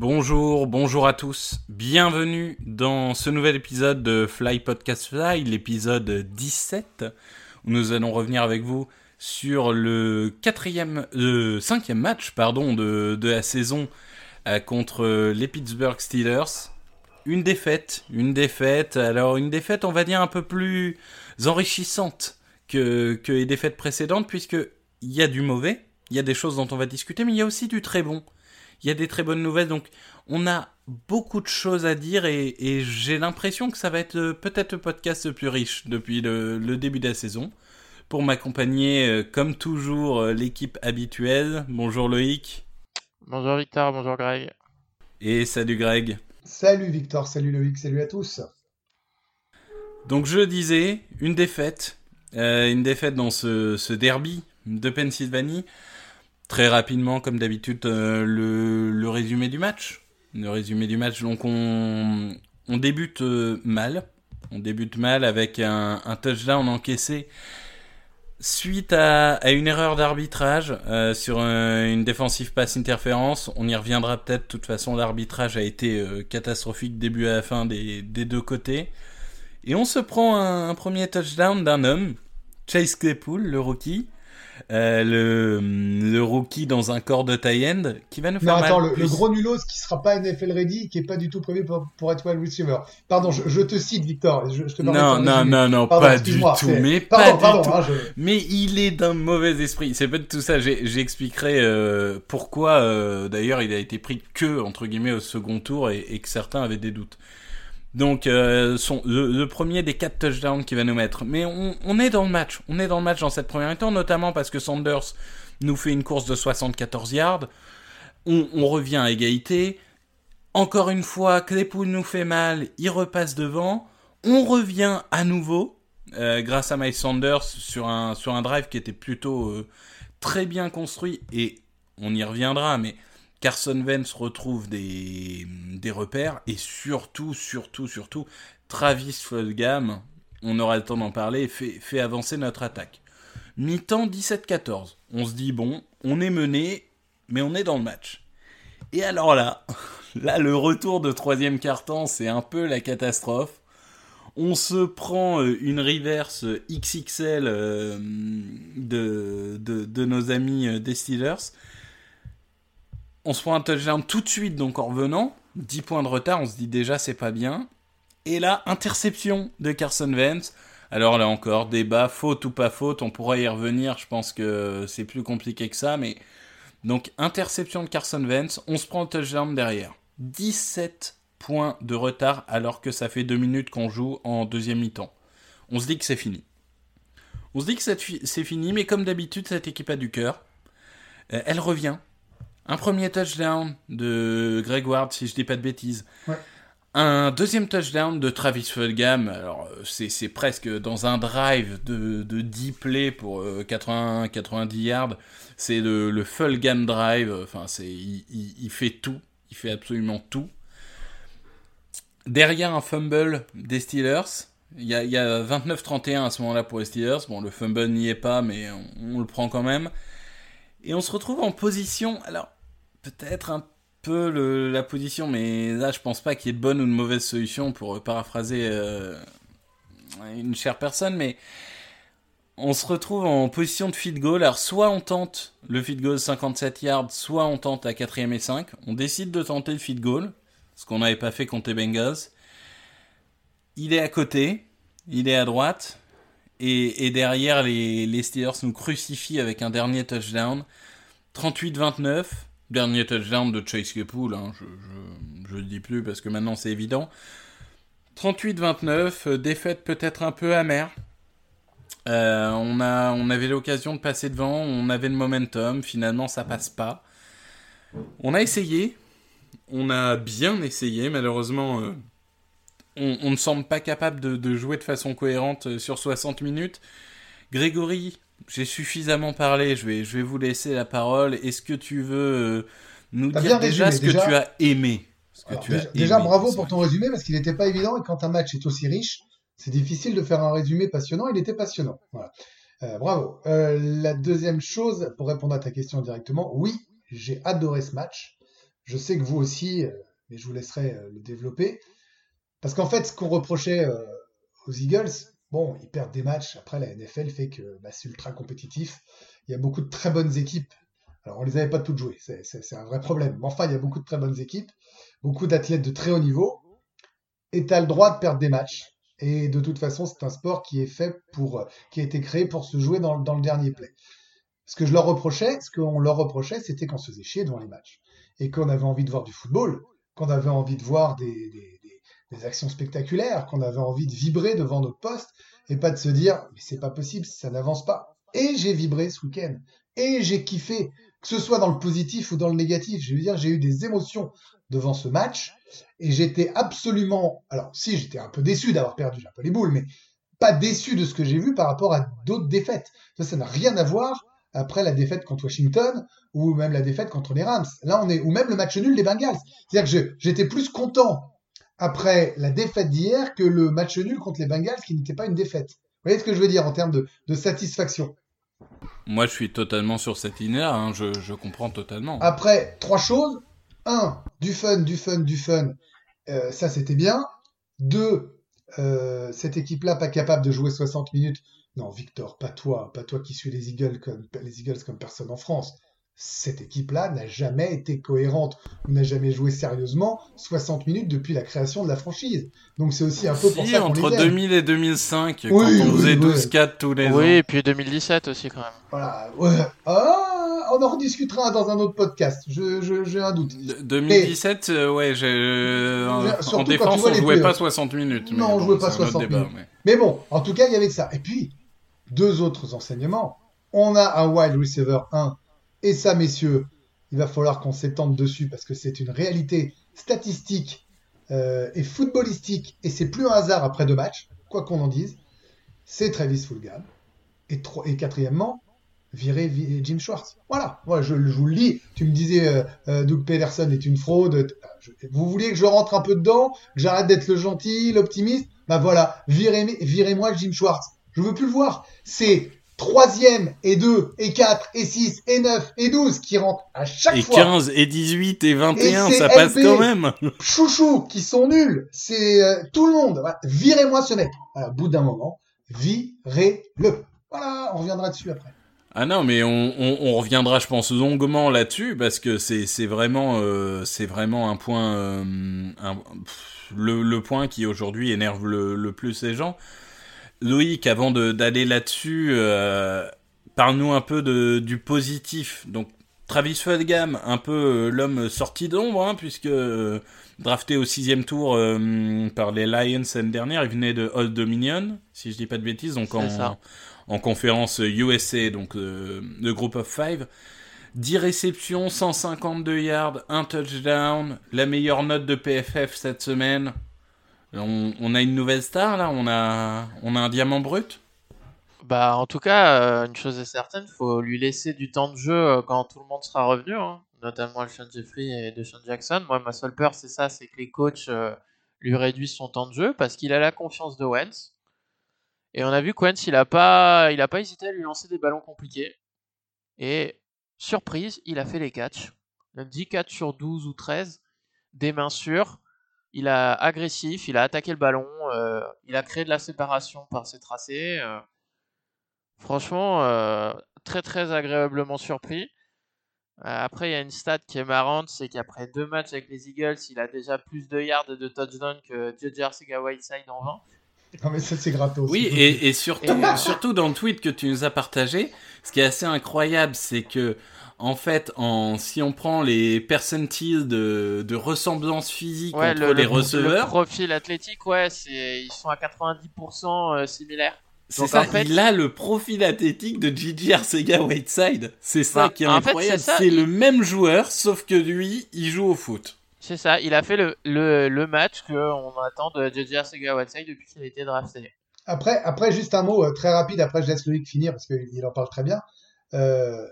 Bonjour, bonjour à tous. Bienvenue dans ce nouvel épisode de Fly Podcast Fly, l'épisode 17, où nous allons revenir avec vous sur le quatrième, euh, cinquième match, de la saison euh, contre les Pittsburgh Steelers. Une défaite, une défaite. Alors une défaite, on va dire un peu plus enrichissante que, que les défaites précédentes, puisque il y a du mauvais, il y a des choses dont on va discuter, mais il y a aussi du très bon. Il y a des très bonnes nouvelles, donc on a beaucoup de choses à dire et, et j'ai l'impression que ça va être euh, peut-être le podcast le plus riche depuis le, le début de la saison. Pour m'accompagner, euh, comme toujours, euh, l'équipe habituelle. Bonjour Loïc. Bonjour Victor, bonjour Greg. Et salut Greg. Salut Victor, salut Loïc, salut à tous. Donc je disais, une défaite. Euh, une défaite dans ce, ce derby de Pennsylvanie. Très rapidement, comme d'habitude, euh, le, résumé du match. Le résumé du match, donc on, débute euh, mal. On débute mal avec un, touchdown encaissé suite à, une erreur d'arbitrage euh, sur un- une défensive passe interférence. On y reviendra peut-être. De toute façon, l'arbitrage a été catastrophique début à la fin des, des deux côtés. Et on se prend un, un premier touchdown d'un homme, Chase Claypool, le rookie. Euh, le, le rookie dans un corps de tie-end qui va nous Non, faire attends, mal. le, gros nulos qui sera pas NFL ready, qui est pas du tout prévu pour, pour être wide receiver. Pardon, je, je te cite Victor. Je, je te permets Non, non, non, non, Pardon, pas du tout, mais pardon, pas pardon, du tout. hein, Mais il est d'un mauvais esprit. C'est pas de tout ça. J'expliquerai euh, pourquoi. euh, D'ailleurs, il a été pris que entre guillemets au second tour et, et que certains avaient des doutes. Donc, euh, le, premier des quatre touchdowns qu'il va nous mettre. Mais on, est dans le match. On est dans le match dans cette première mi-temps, notamment parce que Sanders nous fait une course de 74 yards. On, on revient à égalité. Encore une fois, Claypool nous fait mal. Il repasse devant. On revient à nouveau euh, grâce à Miles Sanders sur un, sur un drive qui était plutôt euh, très bien construit et on y reviendra, mais Carson Wentz retrouve des, repères et surtout, surtout, surtout, Travis Fulgham, on aura le temps d'en parler, fait, avancer notre attaque. Mi-temps 17-14. On se dit, bon, on est mené, mais on est dans le match. Et alors là, là, le retour de troisième quart-temps, c'est un peu la catastrophe. On se prend euh, une reverse XXL euh, de, de, nos amis euh, des Steelers. On se prend un touchdown tout de suite, donc en revenant. 10 points de retard, on se dit déjà c'est pas bien. Et là, interception de Carson Wentz. Alors là encore, débat, faute ou pas faute, on pourra y revenir, je pense que c'est plus compliqué que ça, mais... Donc, interception de Carson Wentz, on se prend le touchdown derrière. 17 points de retard alors que ça fait deux minutes qu'on joue en deuxième mi-temps. On se dit que c'est fini. On se dit que c'est fini, mais comme d'habitude, cette équipe a du cœur. Euh, elle revient. Un premier touchdown de Greg Ward, si je dis pas de bêtises. Ouais. Un deuxième touchdown de Travis Fulgham. Alors, euh, c'est c'est presque dans un drive de, de 10 plays pour euh, 80, 90 yards. C'est le, le Fulgham drive. Enfin, c'est il, il- il fait tout. Il fait absolument tout. Derrière un fumble des Steelers. Il y a, a 29-31 à ce moment-là pour les Steelers. Bon, le fumble n'y est pas, mais on, on le prend quand même. Et on se retrouve en position. Alors, peut-être un peu la position, mais là, je pense pas qu'il y ait de bonne ou de mauvaise solution pour euh, paraphraser euh, une chère personne, mais on se retrouve en position de field goal. Alors, soit on tente le field goal 57 yards, soit on tente à 4 et 5. On décide de tenter le field goal, ce qu'on n'avait pas fait contre les Bengals. Il est à côté, il est à droite, et, derrière, les, Steelers nous crucifient avec un dernier touchdown. 38-29, dernier touchdown de Chase Claypool, hein, je, le dis plus parce que maintenant c'est évident. 38-29, euh, défaite peut-être un peu amère. Euh, on, a, on avait l'occasion de passer devant, on avait le momentum, finalement ça passe pas. On a essayé, on a bien essayé, malheureusement euh, on, on ne semble pas capable de, de, jouer de façon cohérente euh, sur 60 minutes. Grégory, j'ai suffisamment parlé, je vais, je vais vous laisser la parole. Est-ce que tu veux euh, nous dire déjà résumé, ce que déjà... tu as aimé? Alors, déjà, déjà aimé, bravo pour ton résumé parce qu'il n'était pas évident et quand un match est aussi riche, c'est difficile de faire un résumé passionnant. Il était passionnant. Voilà. Euh, bravo. Euh, la deuxième chose, pour répondre à ta question directement, oui, j'ai adoré ce match. Je sais que vous aussi, mais je vous laisserai le développer. Parce qu'en fait, ce qu'on reprochait euh, aux Eagles, bon, ils perdent des matchs. Après, la NFL fait que bah, c'est ultra compétitif. Il y a beaucoup de très bonnes équipes. Alors, on les avait pas toutes jouées. C'est un vrai problème. Mais enfin, il y a beaucoup de très bonnes équipes, beaucoup d'athlètes de très haut niveau. Et tu as le droit de perdre des matchs. Et de toute façon, c'est un sport qui est fait pour, qui a été créé pour se jouer dans, le dernier play. Ce que je leur reprochais, ce qu'on leur reprochait, c'était qu'on se faisait chier devant les matchs. Et qu'on avait envie de voir du football, qu'on avait envie de voir des, des, actions spectaculaires, qu'on avait envie de vibrer devant notre poste, et pas de se dire, mais c'est pas possible, ça n'avance pas. Et j'ai vibré ce week-end. Et j'ai kiffé, que ce soit dans le positif ou dans le négatif. Je veux dire, j'ai eu des émotions devant ce match. Et j'étais absolument, alors si j'étais un peu déçu d'avoir perdu, un peu les boules, mais pas déçu de ce que j'ai vu par rapport à d'autres défaites. Ça, ça n'a rien à voir après la défaite contre Washington ou même la défaite contre les Rams. Là, on est, ou même le match nul des Bengals. C'est-à-dire que j'étais plus content après la défaite d'hier que le match nul contre les Bengals qui n'était pas une défaite. Vous voyez ce que je veux dire en termes de, de satisfaction? Moi, je suis totalement sur cette ligne hein. je, je comprends totalement. Après, trois choses un, du fun, du fun, du fun. Euh, ça, c'était bien. Deux, euh, cette équipe-là pas capable de jouer 60 minutes. Non, Victor, pas toi, pas toi qui suis les Eagles comme les Eagles comme personne en France. Cette équipe-là n'a jamais été cohérente, n'a jamais joué sérieusement 60 minutes depuis la création de la franchise. Donc c'est aussi un peu si, pour ça entre 2000 et 2005, oui, quand on faisait oui, 12-4 oui. tous les oui, ans. Oui, et puis 2017 aussi quand même. Voilà. Ouais. Ah, on en rediscutera dans un autre podcast. Je, je, j'ai un doute. De, 2017, mais, euh, ouais, j'ai, euh, en défense, on jouait pas 60 minutes. Non, on bon, jouait pas 60 minutes. Débat, mais... mais bon, en tout cas, il y avait ça. Et puis, deux autres enseignements. On a un wide receiver 1 et ça, messieurs, il va falloir qu'on s'étende dessus parce que c'est une réalité statistique euh, et footballistique et c'est plus un hasard après deux matchs, quoi qu'on en dise. C'est Travis Fulgham. Et, et quatrièmement, virer Jim Schwartz. Voilà, voilà je, vous le dis. Tu me disais, euh, euh, Doug Pederson est une fraude. Vous vouliez que je rentre un peu dedans, que j'arrête d'être le gentil, l'optimiste? Bah voilà, virez, virez-moi Jim Schwartz. Je veux plus le voir. C'est troisième et 2 et 4 et 6 et 9 et 12 qui rentrent à chaque et fois. Et 15 et 18 et 21, et ça passe quand même. Chouchou qui sont nuls. C'est euh, tout le monde. Voilà. Virez-moi ce mec. À bout d'un moment, virez-le. Voilà, on reviendra dessus après. Ah non, mais on, on, on, reviendra, je pense, longuement là-dessus parce que c'est c'est vraiment euh, c'est vraiment un point euh, un, pff, le, le point qui aujourd'hui énerve le, le plus les gens. Loïc, avant d'aller là-dessus, euh, parle-nous un peu de, du positif. Donc, Travis Fulgham, un peu euh, l'homme sorti d'ombre, hein, puisque euh, drafté au sixième tour par les Lions l'année dernière, il venait de Old Dominion, si je dis pas de bêtises, donc en, en, conférence USA, donc le Group of Five. 10 réceptions, 152 yards, un touchdown, la meilleure note de PFF cette semaine. On, on, a une nouvelle star là, on a, un diamant brut. Bah en tout cas, euh, une chose est certaine, faut lui laisser du temps de jeu euh, quand tout le monde sera revenu, hein, notamment Alshon Jeffrey et Deshaun Jackson. Moi, ma seule peur, c'est ça, c'est que les coachs euh, lui réduisent son temps de jeu parce qu'il a la confiance de Wentz. Et on a vu que Wentz, il a pas, il a pas hésité à lui lancer des ballons compliqués. Et surprise, il a fait les catchs. 10 catchs sur 12 ou 13, des mains sûres il a agressif, il a attaqué le ballon, euh, il a créé de la séparation par ses tracés. Euh, franchement, euh, très très agréablement surpris. après, il y a une stat qui est marrante, c'est qu'après deux matchs avec les Eagles, il a déjà plus de yards et de touchdowns que JJ Arcega Whiteside en 20. Non mais ça c'est gratos. Oui et, et surtout, et surtout dans le tweet que tu nous as partagé, ce qui est assez incroyable, c'est que en fait, en, si on prend les percentiles de, de ressemblance physique ouais, entre le, les le, receveurs, le profil athlétique, ouais, ils sont à 90% similaires. C'est ça, en fait, il a le profil athlétique de Gigi Arcega Whiteside. C'est ça bah, qui est incroyable. C'est le même joueur, sauf que lui, il joue au foot. C'est ça, il a fait le, le, le match qu'on attend de JJ Arcega-Whiteside depuis qu'il a été drafté. Après, après, juste un mot euh, très rapide, après je laisse Loïc finir parce qu'il en parle très bien. Euh,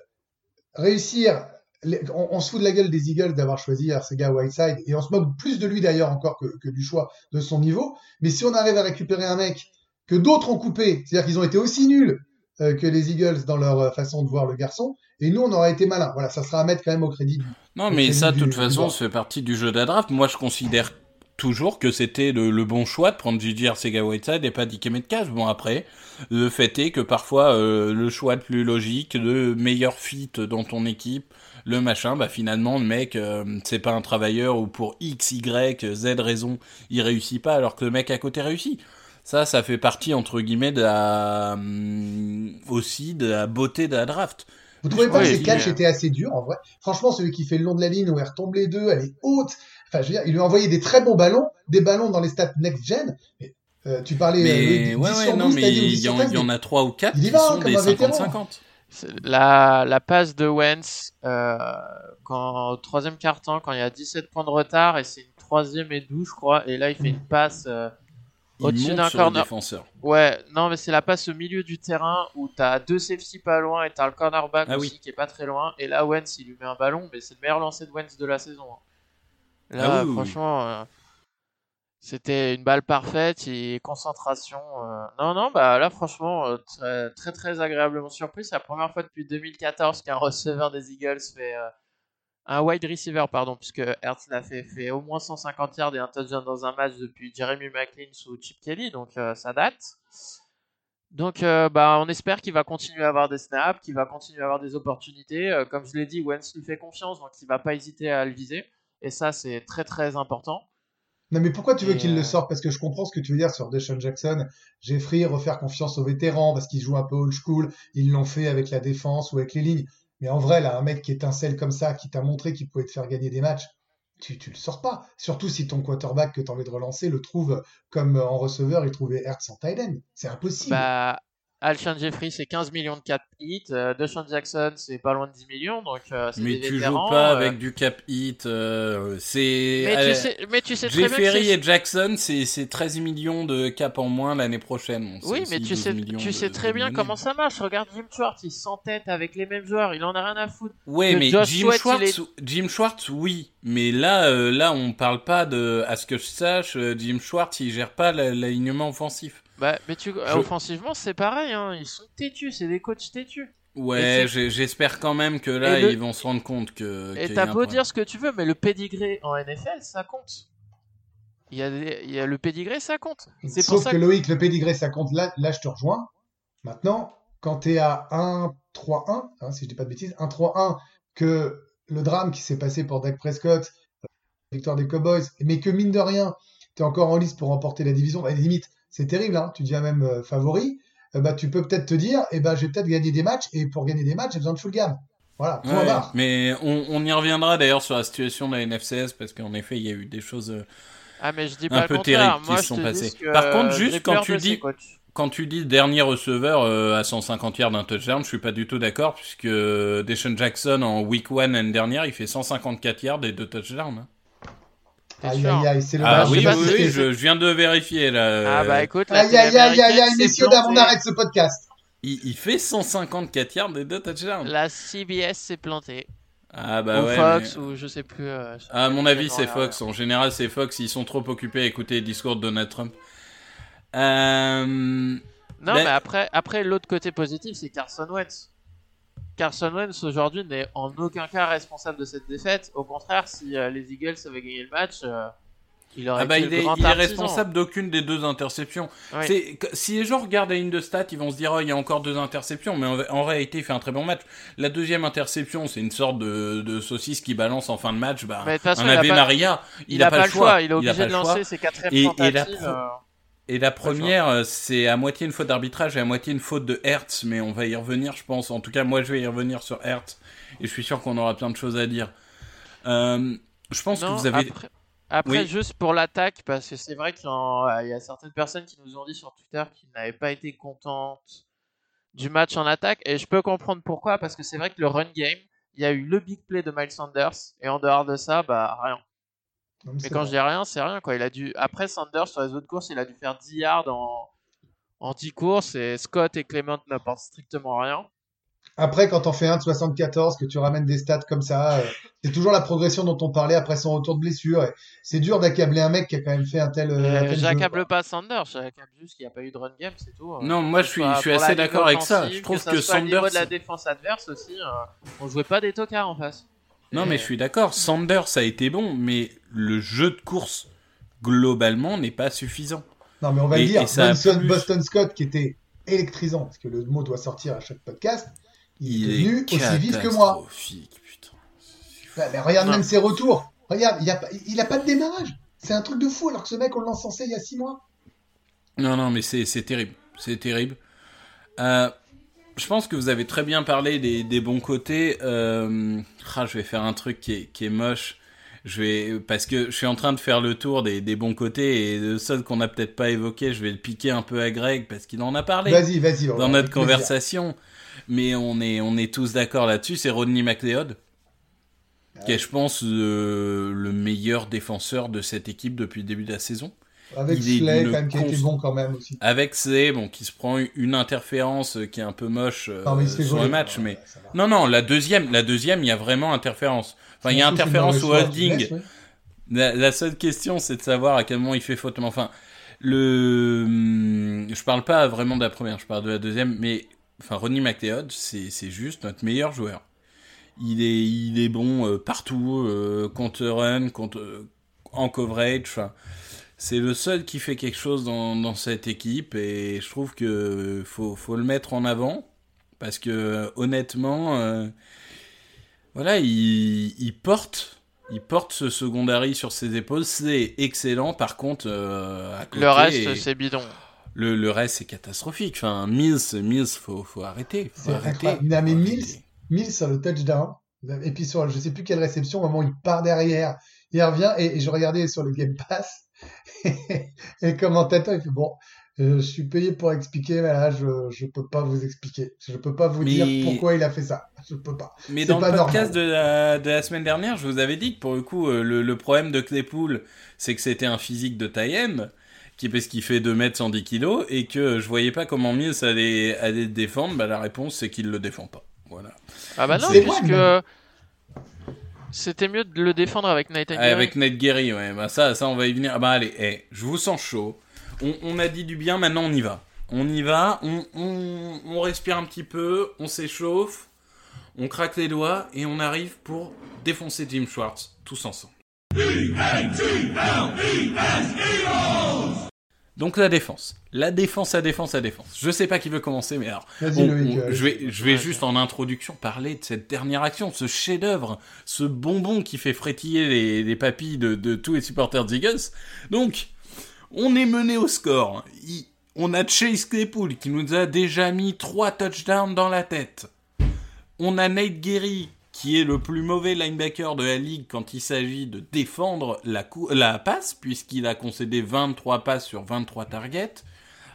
réussir, les- on, on se fout de la gueule des Eagles d'avoir choisi Arcega Whiteside et on se moque plus de lui d'ailleurs encore que, que du choix de son niveau. Mais si on arrive à récupérer un mec que d'autres ont coupé, c'est-à-dire qu'ils ont été aussi nuls euh, que les Eagles dans leur euh, façon de voir le garçon, et nous on aura été malins. Voilà, ça sera à mettre quand même au crédit. du- Non, mais ça, de toute façon, ça fait partie du jeu de la draft. Moi, je considère toujours que c'était le, le bon choix de prendre J.J. Arcega Whiteside et pas Dike Metcalf. Bon, après, le fait est que parfois, euh, le choix le plus logique, le meilleur fit dans ton équipe, le machin, bah finalement, le mec, euh, c'est pas un travailleur ou pour X, Y, Z raison, il réussit pas alors que le mec à côté réussit. Ça, ça fait partie, entre guillemets, de la, hum, aussi de la beauté de la draft. Vous trouvez pas Oui, que il- catchs étaient assez durs en vrai? Franchement, celui qui fait le long de la ligne où elle retombe les deux, elle est haute. Enfin, je veux dire, il lui a envoyé des très bons ballons, des ballons dans les stats next-gen. Mais, euh, tu parlais euh, Mais Loïc, 10 ouais, ouais, sur non, 12, mais il 10 y, en, 15, il y en a trois ou quatre il y qui va, sont comme des un vétéran. 50-50. C'est La, la passe de Wentz euh, quand, au troisième quart-temps, quand il y a 17 points de retard, et c'est une troisième et 12, je crois, et là il fait une passe. euh, Au-dessus d'un corner. défenseur. Ouais, non, mais c'est la passe au milieu du terrain où t'as deux safety pas loin et t'as le cornerback Ah aussi oui. qui est pas très loin. Et là, Wentz, il lui met un ballon, mais c'est le meilleur lancer de Wentz de la saison. hein. Là, Ah franchement, euh, c'était une balle parfaite et concentration. euh. Non, non, bah là, franchement, euh, très, très, très agréablement surpris. C'est la première fois depuis 2014 qu'un receveur des Eagles fait. un wide receiver, pardon, puisque Hertz l'a fait, fait au moins 150 yards et un touchdown dans un match depuis Jeremy McLean sous Chip Kelly, donc euh, ça date. Donc, euh, bah, on espère qu'il va continuer à avoir des snaps, qu'il va continuer à avoir des opportunités. Euh, comme je l'ai dit, Wentz lui fait confiance, donc il va pas hésiter à le viser. Et ça, c'est très très important. Non, mais pourquoi tu veux qu'il euh, le sorte? Parce que je comprends ce que tu veux dire sur Deshaun Jackson. Jeffrey, refaire confiance aux vétérans parce qu'ils jouent un peu old school. Ils l'ont fait avec la défense ou avec les lignes. Mais en vrai, là, un mec qui étincelle comme ça, qui t'a montré qu'il pouvait te faire gagner des matchs, tu, tu le sors pas. Surtout si ton quarterback que tu as envie de relancer le trouve comme euh, en receveur, il trouvait Hertz en tight end. C'est impossible. Bah, Alshon Jeffrey, c'est 15 millions de cap hit. Euh, Deshaun Jackson, c'est pas loin de 10 millions. Donc, euh, Mais des tu vétérans, joues pas euh, avec du cap hit. euh, c'est. Mais, tu sais, mais tu sais très bien et Jackson, c'est c'est 13 millions de cap en moins l'année prochaine. Oui, mais tu 12 sais, tu de- sais très de bien comment ça marche. Regarde Jim Schwartz, il s'entête avec les mêmes joueurs, il en a rien à foutre. Ouais, que mais Josh Jim Sweat, Schwartz, Jim Schwartz, oui. Mais là, euh, là, on parle pas de. À ce que je sache, Jim Schwartz, il gère pas la- l'alignement offensif. Bah, mais tu, Je- offensivement, c'est pareil, hein. ils sont têtus, c'est des coachs têtus. Ouais, j'espère quand même que là, le- ils vont se rendre compte que. Et t'as beau dire ce que tu veux, mais le pédigré en NFL, ça compte. Il y a, des- il y a le pédigré, ça compte. C'est pour Sauf ça que que... Loïc, le pédigré, ça compte. Là, là je te rejoins. Maintenant, quand tu es à 1-3-1, hein, si je dis pas de bêtises, 1-3-1, que le drame qui s'est passé pour Dak Prescott, euh, victoire des Cowboys, mais que mine de rien, tu es encore en lice pour remporter la division, à la limite, c'est terrible, hein, tu deviens même euh, favori, euh, bah, tu peux peut-être te dire, eh ben, j'ai peut-être gagné des matchs, et pour gagner des matchs, j'ai besoin de full gamme. Voilà, point Ouais, barre. mais on, on y reviendra d'ailleurs sur la situation de la NFCS parce qu'en effet, il y a eu des choses. euh, Ah, mais je dis un pas peu terribles qui se je sont passées. Par contre, juste quand tu dis-. Quand tu dis dernier receveur euh, à 150 yards d'un touchdown, je suis pas du tout d'accord puisque Deshaun Jackson en week 1 l'année dernière, il fait 154 yards et deux touchdowns. Aïe, aïe, aïe, c'est le Ah oui, oui, oui, je, je viens de vérifier là. Ah, bah Euh, écoute, la Aïe, aïe, aïe, aïe, aïe, messieurs, dames, on arrête ce podcast. il, il fait 154 yards et deux touchdowns. La CBS s'est plantée. Ah bah ou ouais. Fox, mais- ou je sais plus. euh, je sais À mon avis, c'est. Fox. En général, c'est Fox. Ils sont trop occupés à écouter les discours de Donald Trump. Euh... Non, Ben- mais après, après l'autre côté positif, c'est Carson Wentz. Carson Wentz aujourd'hui n'est en aucun cas responsable de cette défaite. Au contraire, si euh, les Eagles avaient gagné le match, euh, il aurait Ah bah été il le est, grand il est artisan. responsable d'aucune des deux interceptions. Oui. Si les gens regardent la ligne de stats, ils vont se dire oh il y a encore deux interceptions, mais en, en réalité il fait un très bon match. La deuxième interception, c'est une sorte de, de saucisse qui balance en fin de match. Bah, Mais de toute façon, un il a Ave pas- Maria, il, n'a pas, le choix. Il est a obligé pas de lancer ses quatrièmes Et- et tentatives. la pro- Et la première, euh, c'est à moitié une faute d'arbitrage et à moitié une faute de Hertz, mais on va y revenir, je pense. En tout cas, moi, je vais y revenir sur Hertz, et je suis sûr qu'on aura plein de choses à dire. Euh, je pense non, que vous avez. Après, après, Oui. juste pour l'attaque, parce que c'est vrai qu'il il y a certaines personnes qui nous ont dit sur Twitter qu'ils n'avaient pas été contentes du match en attaque, et je peux comprendre pourquoi, parce que c'est vrai que le run game, il y a eu le big play de Miles Sanders, et en dehors de ça, bah rien. Non, Mais c'est quand vrai. je dis rien, c'est rien. Quoi. Il a dû... Après Sanders, sur les autres courses, il a dû faire 10 yards en, en 10 courses. Et Scott et Clement n'apportent strictement rien. Après, quand on fait un de 74, que tu ramènes des stats comme ça, euh, c'est toujours la progression dont on parlait après son retour de blessure. et C'est dur d'accabler un mec qui a quand même fait un tel. euh, Euh. J'accable pas Sanders, j'accable juste qu'il n'y a pas eu de run game, c'est tout. Euh, Non, moi que je suis, je assez d'accord avec ça. Je trouve ça que, soit au niveau Sanders. de la défense adverse aussi, euh, on jouait pas des tocards en face. Non, mais je suis d'accord. Sanders a été bon, mais le jeu de course globalement n'est pas suffisant. Non, mais on va Et- le dire, et Boston, plus- Boston Scott, qui était électrisant, parce que le mot doit sortir à chaque podcast, il, est devenu est aussi vif que moi. putain. Ouais, mais regarde Non. même ses retours. Regarde, il, a, pas- il a pas de démarrage. C'est un truc de fou, alors que ce mec, on l'encensait il y a six mois. Non, non, mais c'est c'est terrible. C'est terrible. Euh, je pense que vous avez très bien parlé des, des bons côtés. Euh, ah, je vais faire un truc qui est, qui est moche. Je vais parce que je suis en train de faire le tour des, des bons côtés et le seul qu'on n'a peut-être pas évoqué, je vais le piquer un peu à Greg parce qu'il en a parlé Vas-y, vas-y. dans notre conversation. Mais on est on est tous d'accord là-dessus. C'est Rodney McLeod qui est, je pense, le meilleur défenseur de cette équipe depuis le début de la saison. Avec il Slay, quand même, qui const- bon quand même aussi. Avec C, bon, qui se prend une interférence euh, qui est un peu moche euh, Non, mais sur le match, mais non, non, la deuxième, la deuxième, il y a vraiment interférence. Enfin, il y a interférence qui holding. La, la seule question, c'est de savoir à quel moment il fait faute. Mais enfin, le, hum, je parle pas vraiment de la première, je parle de la deuxième. Mais enfin, Ronnie McLeod, c'est c'est juste notre meilleur joueur. Il est, il est bon euh, partout, euh, contre run, contre en coverage. Enfin, c'est le seul qui fait quelque chose dans, dans cette équipe et je trouve que faut, faut le mettre en avant parce que honnêtement, euh, voilà, il, il porte, il porte ce secondary sur ses épaules, c'est excellent. Par contre, euh, à côté, Le reste, c'est bidon. le, le reste c'est catastrophique. Enfin, Mills, Mills, faut, faut arrêter, faut C'est arrêter. Non, mais Mills. Mills sur le touchdown. Et puis sur je sais plus quelle réception, au moment où il part derrière, il revient et, et je regardais sur le Game Pass et le commentateur il fait bon, euh, je suis payé pour expliquer, mais là je je peux pas vous expliquer, je peux pas vous Mais- dire pourquoi il a fait ça, je peux pas. Mais dans pas le podcast de la, de la semaine dernière, je vous avais dit que pour le coup, euh, le, le problème de Claypool, c'est que c'était un physique de taille M, qui, parce qu'il fait 2 mètres 110 kilos, et que je voyais pas comment Mills allait, allait le défendre. Bah, la réponse, c'est qu'il le défend pas. Voilà. Ah bah non, puisque même. C'était mieux de le défendre avec Nathan Ah, avec Ned Gary, ouais, bah ça, ça, on va y venir. Ah bah allez, eh, je vous sens chaud. On, on a dit du bien, maintenant on y va. On y va, on, on, on respire un petit peu, on s'échauffe, on craque les doigts, et on arrive pour défoncer Jim Schwartz, tous ensemble. Donc la défense. La défense, la défense, la défense. Je sais pas qui veut commencer, mais alors... Vas-y on- Loïc. on- je vais, je vais Ouais, juste en introduction parler de cette dernière action, ce chef-d'œuvre, ce bonbon qui fait frétiller les, les papilles de, de tous les supporters des Eagles. Donc, on est mené au score. Il- on a Chase Claypool qui nous a déjà mis trois touchdowns dans la tête. On a Nate Gary qui est le plus mauvais linebacker de la ligue quand il s'agit de défendre la, cou- la passe, puisqu'il a concédé 23 passes sur 23 targets.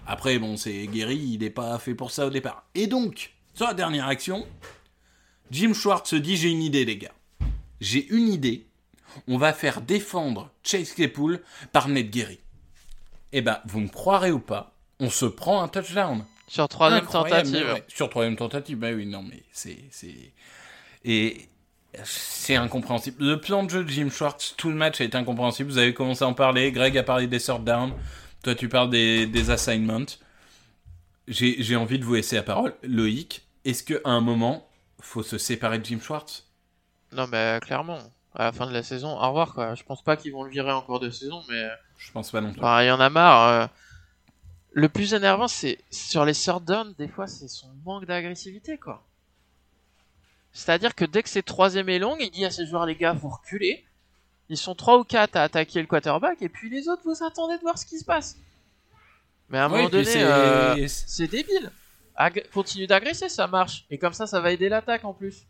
Après, bon, c'est Gary, il n'est pas fait pour ça au départ. Et donc, sur la dernière action, Jim Schwartz se dit J'ai une idée, les gars. J'ai une idée. On va faire défendre Chase Claypool par Ned Gary. Eh ben, vous me croirez ou pas, on se prend un touchdown. Sur troisième tentative. ouais. Sur troisième tentative, bah oui, non, mais c'est. Et c'est incompréhensible. Le plan de jeu de Jim Schwartz, tout le match été incompréhensible. Vous avez commencé à en parler. Greg a parlé des sort down. Toi, tu parles des, des assignments. J'ai envie de vous laisser la parole. Loïc, est-ce qu'à un moment, faut se séparer de Jim Schwartz? Non, mais clairement. À la fin de la saison, au revoir quoi. Je pense pas qu'ils vont le virer en cours de saison, mais Je pense pas non plus. bah, il y en a marre. euh. Le plus énervant, c'est sur les third down, des fois, c'est son manque d'agressivité quoi. C'est-à-dire que dès que c'est troisième et long, il dit à ses joueurs les gars, faut reculer. Ils sont trois ou quatre à attaquer le quarterback, et puis les autres, vous attendez de voir ce qui se passe. Mais à un Oui, moment donné, c'est- euh, débile. Ag- continue d'agresser, ça marche. Et comme ça, ça va aider l'attaque en plus.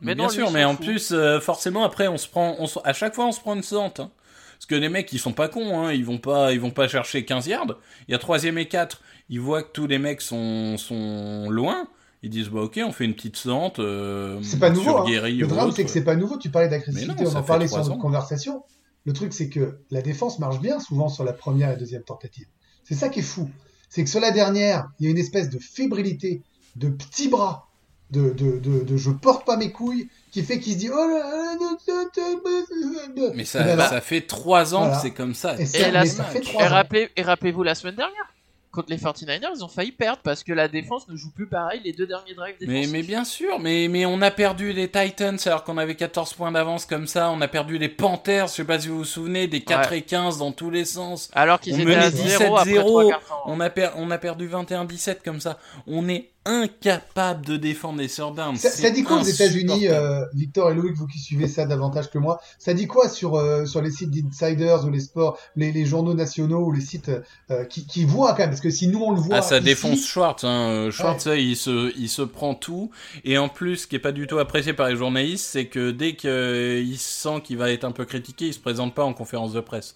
Mais bien non, sûr, mais en plus, euh, forcément, après, on se prend, on se- à chaque fois, on se prend une sente. hein. Parce que les mecs, ils sont pas cons, hein. ils vont pas, ils vont pas chercher 15 yards. Il y a troisième et 4, ils voient que tous les mecs sont, sont loin. Ils disent, bah ok, on fait une petite sente. euh, C'est pas nouveau. Sur hein. Le drame, c'est que c'est pas nouveau. Tu parlais d'agressivité, on en parlait sur notre conversation. Le truc, c'est que la défense marche bien souvent sur la première et deuxième tentative. C'est ça qui est fou. C'est que sur la dernière, il y a une espèce de fébrilité, de petits bras, de, de, de, de je porte pas mes couilles, qui fait qu'il se dit oh là là, Mais ça, ben là- ça fait trois ans Voilà. que c'est comme ça. Et Et, ça, la- mais ça fait et trois ans. rappelez- et rappelez-vous la semaine dernière, contre les 49ers, ils ont failli perdre parce que la défense ne joue plus pareil les deux derniers drives Mais, défensifs. mais bien sûr, mais, mais on a perdu les Titans alors qu'on avait 14 points d'avance comme ça. On a perdu les Panthers, je sais pas si vous vous souvenez, des 4 Ouais. et 15 dans tous les sens. Alors qu'ils étaient à 0 après 17-0. 3 quarts temps. On a, per- on a perdu 21-17 comme ça. On est incapable de défendre les third downs. Ça, ça dit quoi aux États-Unis, euh, Victor et Loïc, vous qui suivez ça davantage que moi Ça dit quoi sur euh, sur les sites d'insiders ou les sports, les, les journaux nationaux ou les sites euh, qui, qui voient quand même Parce que si nous on le voit, Ah, ça ici, défonce Schwartz. Hein. Euh, Schwartz, il se, il se prend tout. Et en plus, ce qui est pas du tout apprécié par les journalistes, c'est que dès qu'il sent qu'il va être un peu critiqué, il se présente pas en conférence de presse.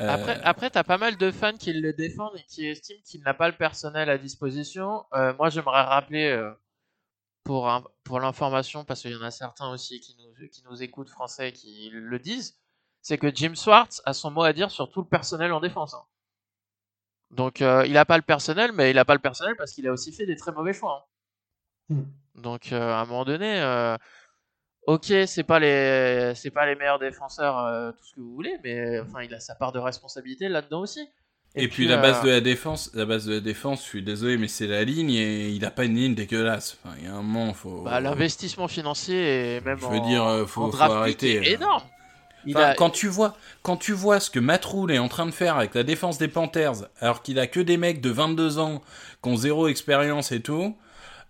Euh, Après, après t'as pas mal de fans qui le défendent et qui estiment qu'il n'a pas le personnel à disposition. Euh, moi, j'aimerais rappeler euh, pour, un- pour l'information, parce qu'il y en a certains aussi qui nous, qui nous écoutent français qui le disent, c'est que Jim Swartz a son mot à dire sur tout le personnel en défense. hein. Donc, euh, il a pas le personnel, mais il a pas le personnel parce qu'il a aussi fait des très mauvais choix. hein. Hmm. Donc, euh, à un moment donné, euh, ok, c'est pas les, c'est pas les meilleurs défenseurs, euh, tout ce que vous voulez, mais enfin, il a sa part de responsabilité là-dedans aussi. Et, puis, la base euh, de la défense, la base de la défense, je suis désolé, mais c'est la ligne et il a pas une ligne dégueulasse. Enfin, il y a un moment, faut. bah, l'investissement financier et même Je veux en, dire, euh, faut- en faut draft arrêter, est euh. énorme. Il Enfin, a- quand tu vois, quand tu vois ce que Matt Rule est en train de faire avec la défense des Panthers, alors qu'il a que des mecs de 22 ans qui ont zéro expérience et tout,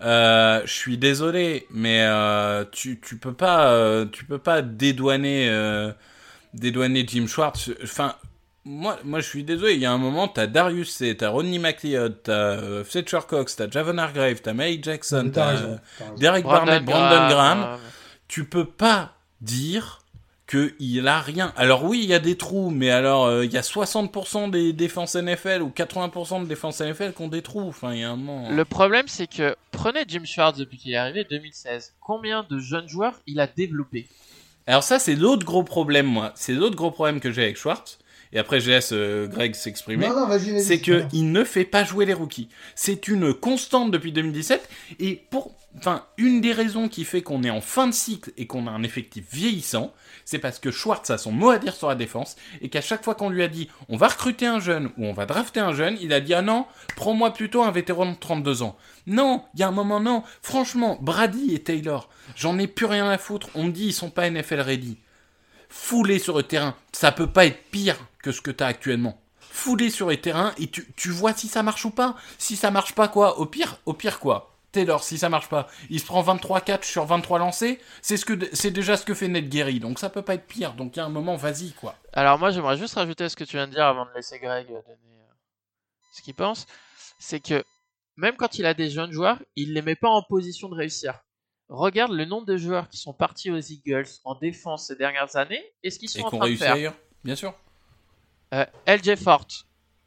euh, je suis désolé, mais euh, tu, tu peux pas, euh, tu peux pas dédouaner, euh, dédouaner Jim Schwartz. Enfin, moi, moi, je suis désolé. Il y a un moment, t'as Darius C, t'as Rodney McLeod, t'as euh, Fletcher Cox, t'as Javon Hargrave, t'as Mike Jackson, T'as. Derek Barnett, Brandon Graham tu peux pas dire que il a rien. Alors oui, il y a des trous, mais alors euh, il y a 60% des défenses NFL ou 80% de défenses NFL qui ont des trous. Enfin, il y a un moment. Le problème, c'est que prenez Jim Schwartz depuis qu'il est arrivé 2016. Combien de jeunes joueurs il a développé Alors ça, c'est l'autre gros problème, moi. C'est l'autre gros problème que j'ai avec Schwartz. Et après, je laisse euh, Greg s'exprimer. Non, non, vas-y, vas-y. c'est que il ne fait pas jouer les rookies. C'est une constante depuis 2017 et pour enfin une des raisons qui fait qu'on est en fin de cycle et qu'on a un effectif vieillissant, c'est parce que Schwartz a son mot à dire sur la défense et qu'à chaque fois qu'on lui a dit on va recruter un jeune ou on va drafter un jeune, il a dit ah non, prends-moi plutôt un vétéran de 32 ans. Non, il y a un moment non, franchement, Brady et Taylor, j'en ai plus rien à foutre, on me dit ils sont pas NFL ready. Fouler sur le terrain, ça peut pas être pire que ce que t'as actuellement fouler sur les terrains et tu, tu vois si ça marche ou pas. Si ça marche pas, quoi Au pire, au pire quoi Taylor, si ça marche pas, il se prend 23 catchs sur 23 lancés, c'est ce que c'est déjà ce que fait Ned Gary, donc ça peut pas être pire. Donc il y a un moment, vas-y quoi. Alors moi j'aimerais juste rajouter ce que tu viens de dire avant de laisser Greg euh, donner euh, ce qu'il pense. C'est que même quand il a des jeunes joueurs, il les met pas en position de réussir. Regarde le nombre de joueurs qui sont partis aux Eagles en défense ces dernières années et ce qu'ils sont Et en train de faire. bien sûr. Euh, LJ Fort,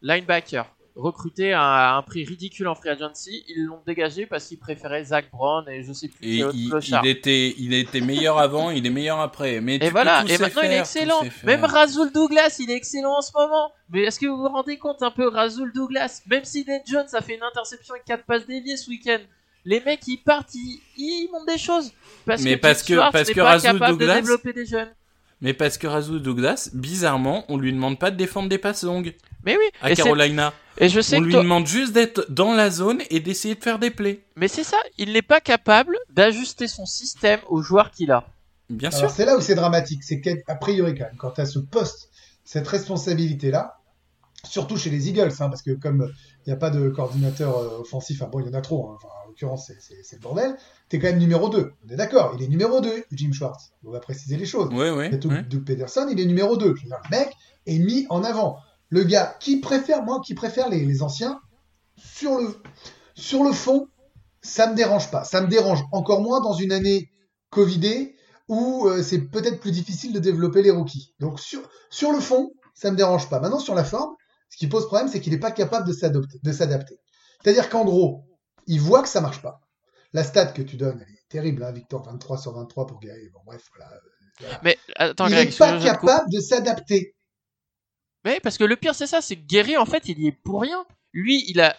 linebacker, recruté à un prix ridicule en free agency, ils l'ont dégagé parce qu'ils préféraient Zach Brown et je sais plus Et autre il, était, il était meilleur avant, il est meilleur après. Mais Et voilà, et maintenant il est excellent. Même Razul Douglas, il est excellent en ce moment. Mais est-ce que vous vous rendez compte un peu, Razul Douglas Même si Nate Jones a fait une interception avec 4 passes déviées ce week-end, les mecs ils partent, ils, ils montent des choses. Parce Mais que parce que- parce que Razul Douglas- de développer des jeunes. Mais parce que Razul Douglas, bizarrement, on lui demande pas de défendre des passes longues Mais oui, à et, Carolina. et je sais On que lui toi- demande juste d'être dans la zone et d'essayer de faire des plays. Mais c'est ça, il n'est pas capable d'ajuster son système aux joueurs qu'il a. Bien Alors sûr. c'est là où c'est dramatique, c'est qu'a priori quand même, quand tu as ce poste, cette responsabilité-là, surtout chez les Eagles, hein, parce que comme il n'y a pas de coordinateur euh, offensif, enfin bon, il y en a trop, hein, enfin, en l'occurrence c'est le bordel, tu es quand même numéro 2. On est d'accord, il est numéro 2, Jim Schwartz. On va préciser les choses. Oui, oui. Doug. Doug Peterson, il est numéro 2. Je veux dire, le mec est mis en avant. Le gars qui préfère, moi, qui préfère les, les anciens, sur le, sur le fond, ça me dérange pas. Ça me dérange encore moins dans une année Covidée où euh, c'est peut-être plus difficile de développer les rookies. Donc sur, sur le fond, ça me dérange pas. Maintenant, sur la forme, ce qui pose problème, c'est qu'il n'est pas capable de s'adapter. C'est-à-dire qu'en gros, il voit que ça marche pas. La stat que tu donnes, elle est terrible, hein, Victor, 23 sur 23 pour Gary. Bon, bref, voilà, Mais attends, il n'est pas capable de s'adapter. Mais parce que le pire c'est ça, c'est que en fait il y est pour rien. Lui il a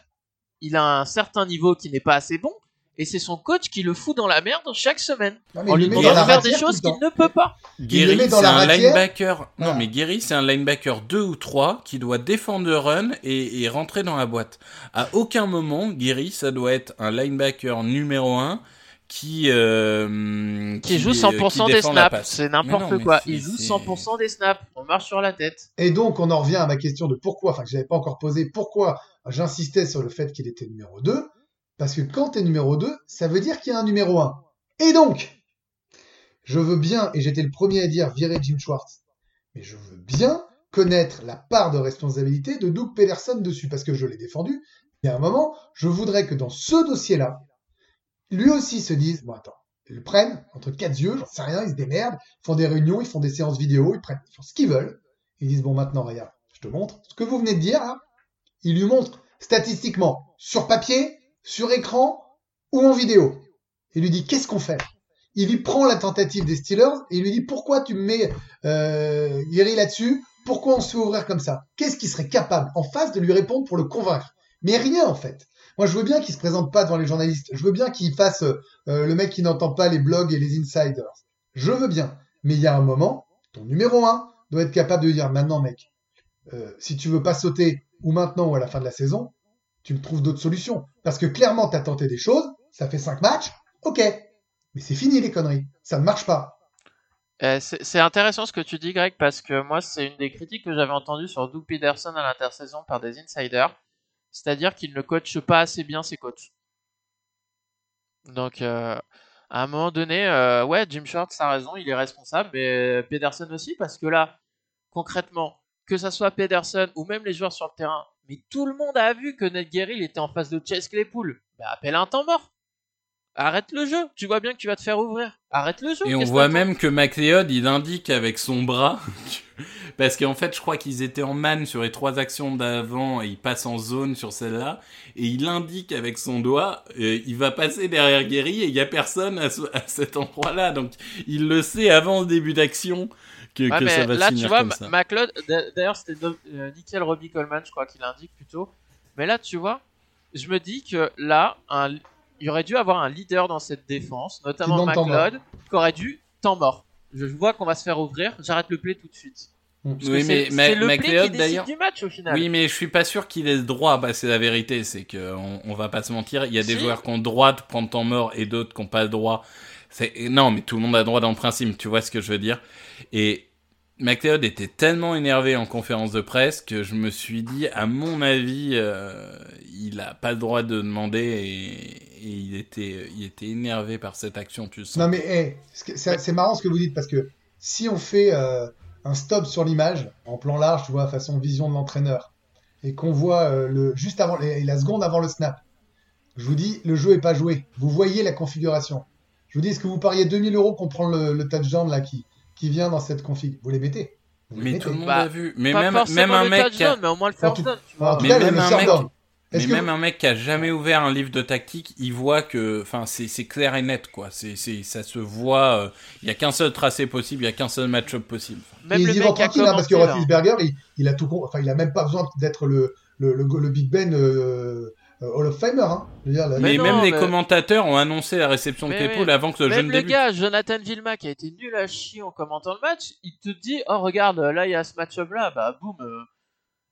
il a un certain niveau qui n'est pas assez bon et c'est son coach qui le fout dans la merde chaque semaine Non, mais en il lui demandant de faire des choses qu'il ne peut pas. Guéry, c'est un ratière. linebacker. Non, mais Guéry, c'est un linebacker 2 ou 3 qui doit défendre le run et, et rentrer dans la boîte. À aucun moment, Guéry, ça doit être un linebacker numéro 1 qui, euh, Qui joue euh, 100% qui des snaps, c'est n'importe quoi. Il joue c'est- 100% des snaps, on marche sur la tête. Et donc, on en revient à ma question de pourquoi, enfin, que j'avais pas encore posé, pourquoi j'insistais sur le fait qu'il était numéro 2. Parce que quand tu es numéro 2, ça veut dire qu'il y a un numéro 1. Et donc, je veux bien, et j'étais le premier à dire virer Jim Schwartz, mais je veux bien connaître la part de responsabilité de Doug Pederson dessus, parce que je l'ai défendu. Et à un moment, je voudrais que dans ce dossier-là, lui aussi se dise, bon attends, ils le prennent entre quatre yeux, j'en sais rien, ils se démerdent, ils font des réunions, ils font des séances vidéo, ils prennent, ils font ce qu'ils veulent. Ils disent, bon maintenant, regarde, je te montre. Ce que vous venez de dire, là, il lui montre statistiquement, sur papier, sur écran ou en vidéo. Il lui dit, qu'est-ce qu'on fait? Il lui prend la tentative des Steelers et il lui dit, pourquoi tu me mets euh, là-dessus? Pourquoi on se fait ouvrir comme ça? Qu'est-ce qui serait capable en face de lui répondre pour le convaincre? Mais rien en fait. Moi, je veux bien qu'il se présente pas devant les journalistes. Je veux bien qu'il fasse euh, le mec qui n'entend pas les blogs et les insiders. Je veux bien. Mais il y a un moment, ton numéro un doit être capable de lui dire maintenant, mec, euh, si tu veux pas sauter ou maintenant ou à la fin de la saison, tu me trouves d'autres solutions. Parce que clairement, tu as tenté des choses, ça fait cinq matchs, ok. Mais c'est fini les conneries. Ça ne marche pas. Euh, c'est intéressant ce que tu dis, Greg, parce que moi, c'est une des critiques que j'avais entendues sur Doug Peterson à l'intersaison par des insiders. C'est-à-dire qu'il ne coach pas assez bien ses coachs. Donc, euh, à un moment donné, euh, ouais, Jim Shorts a raison, il est responsable, mais Pederson aussi, parce que là, concrètement, que ça soit Pederson ou même les joueurs sur le terrain, mais tout le monde a vu que Ned Gary il était en face de Chase Claypool. Bah, appelle un temps mort. Arrête le jeu. Tu vois bien que tu vas te faire ouvrir. Arrête le jeu. Et on voit même que McLeod, il indique avec son bras, parce qu'en fait, je crois qu'ils étaient en man sur les trois actions d'avant et il passe en zone sur celle-là, et il indique avec son doigt, euh, il va passer derrière Guéry et il y a personne à, ce- à cet endroit-là, donc il le sait avant le début d'action que, Ouais, que mais ça va là, se tu vois, comme Ma- ça. McLeod, d'a- d'ailleurs, c'était euh, Nickel Robbie Coleman, je crois qu'il indique plutôt. Mais là, tu vois, je me dis que là, un- il aurait dû avoir un leader dans cette défense, notamment McLeod, qui aurait dû temps mort. Je vois qu'on va se faire ouvrir, j'arrête le play tout de suite. Mm. Parce Oui, mais c'est Ma- le play McLeod, qui décide d'ailleurs- du match au final. Oui, mais je suis pas sûr qu'il ait le droit. Bah, c'est la vérité, c'est que on, on va pas se mentir. Il y a des joueurs qui ont le droit de prendre temps mort et d'autres qui ont pas le droit. Non, mais tout le monde a droit dans le principe. Tu vois ce que je veux dire Et McLeod était tellement énervé en conférence de presse que je me suis dit, à mon avis, euh, il a pas le droit de demander et, il était, il était énervé par cette action. Tu sens Non mais c'est marrant ce que vous dites parce que si on fait euh, un stop sur l'image en plan large, tu vois, façon vision de l'entraîneur, et qu'on voit euh, le juste avant la seconde avant le snap, je vous dis le jeu est pas joué. Vous voyez la configuration. Je vous dis, est-ce que vous pariez 2000 euros qu'on prend le, le touchdown là qui qui vient dans cette config? Vous les mettez. Vous les Mais mettez. tout le monde Bah, a vu. Mais même, un mec. touchdown, mais au moins le first down, Mais cas, même un mec-. Mais même un mec qui a jamais ouvert un livre de tactique, il voit que, enfin, c'est c'est clair et net, quoi. C'est c'est ça se voit. euh, Il y a qu'un seul tracé possible, il y a qu'un seul match-up possible. Même ils le y vont qui a tranquille hein, parce que. Roethlisberger, il, il a tout, enfin, il a même pas besoin d'être le, le, le, le Big Ben euh, Hall of Famer. Hein. Je veux dire, la- Mais Mais, non, même les mais- commentateurs ont annoncé la réception de Mais Claypool oui. avant que le jeu Même ne le débute. gars, Jonathan Vilma, qui a été nul à chier en commentant le match, il te dit Oh, regarde, là, il y a ce match-up là, bah boum. euh.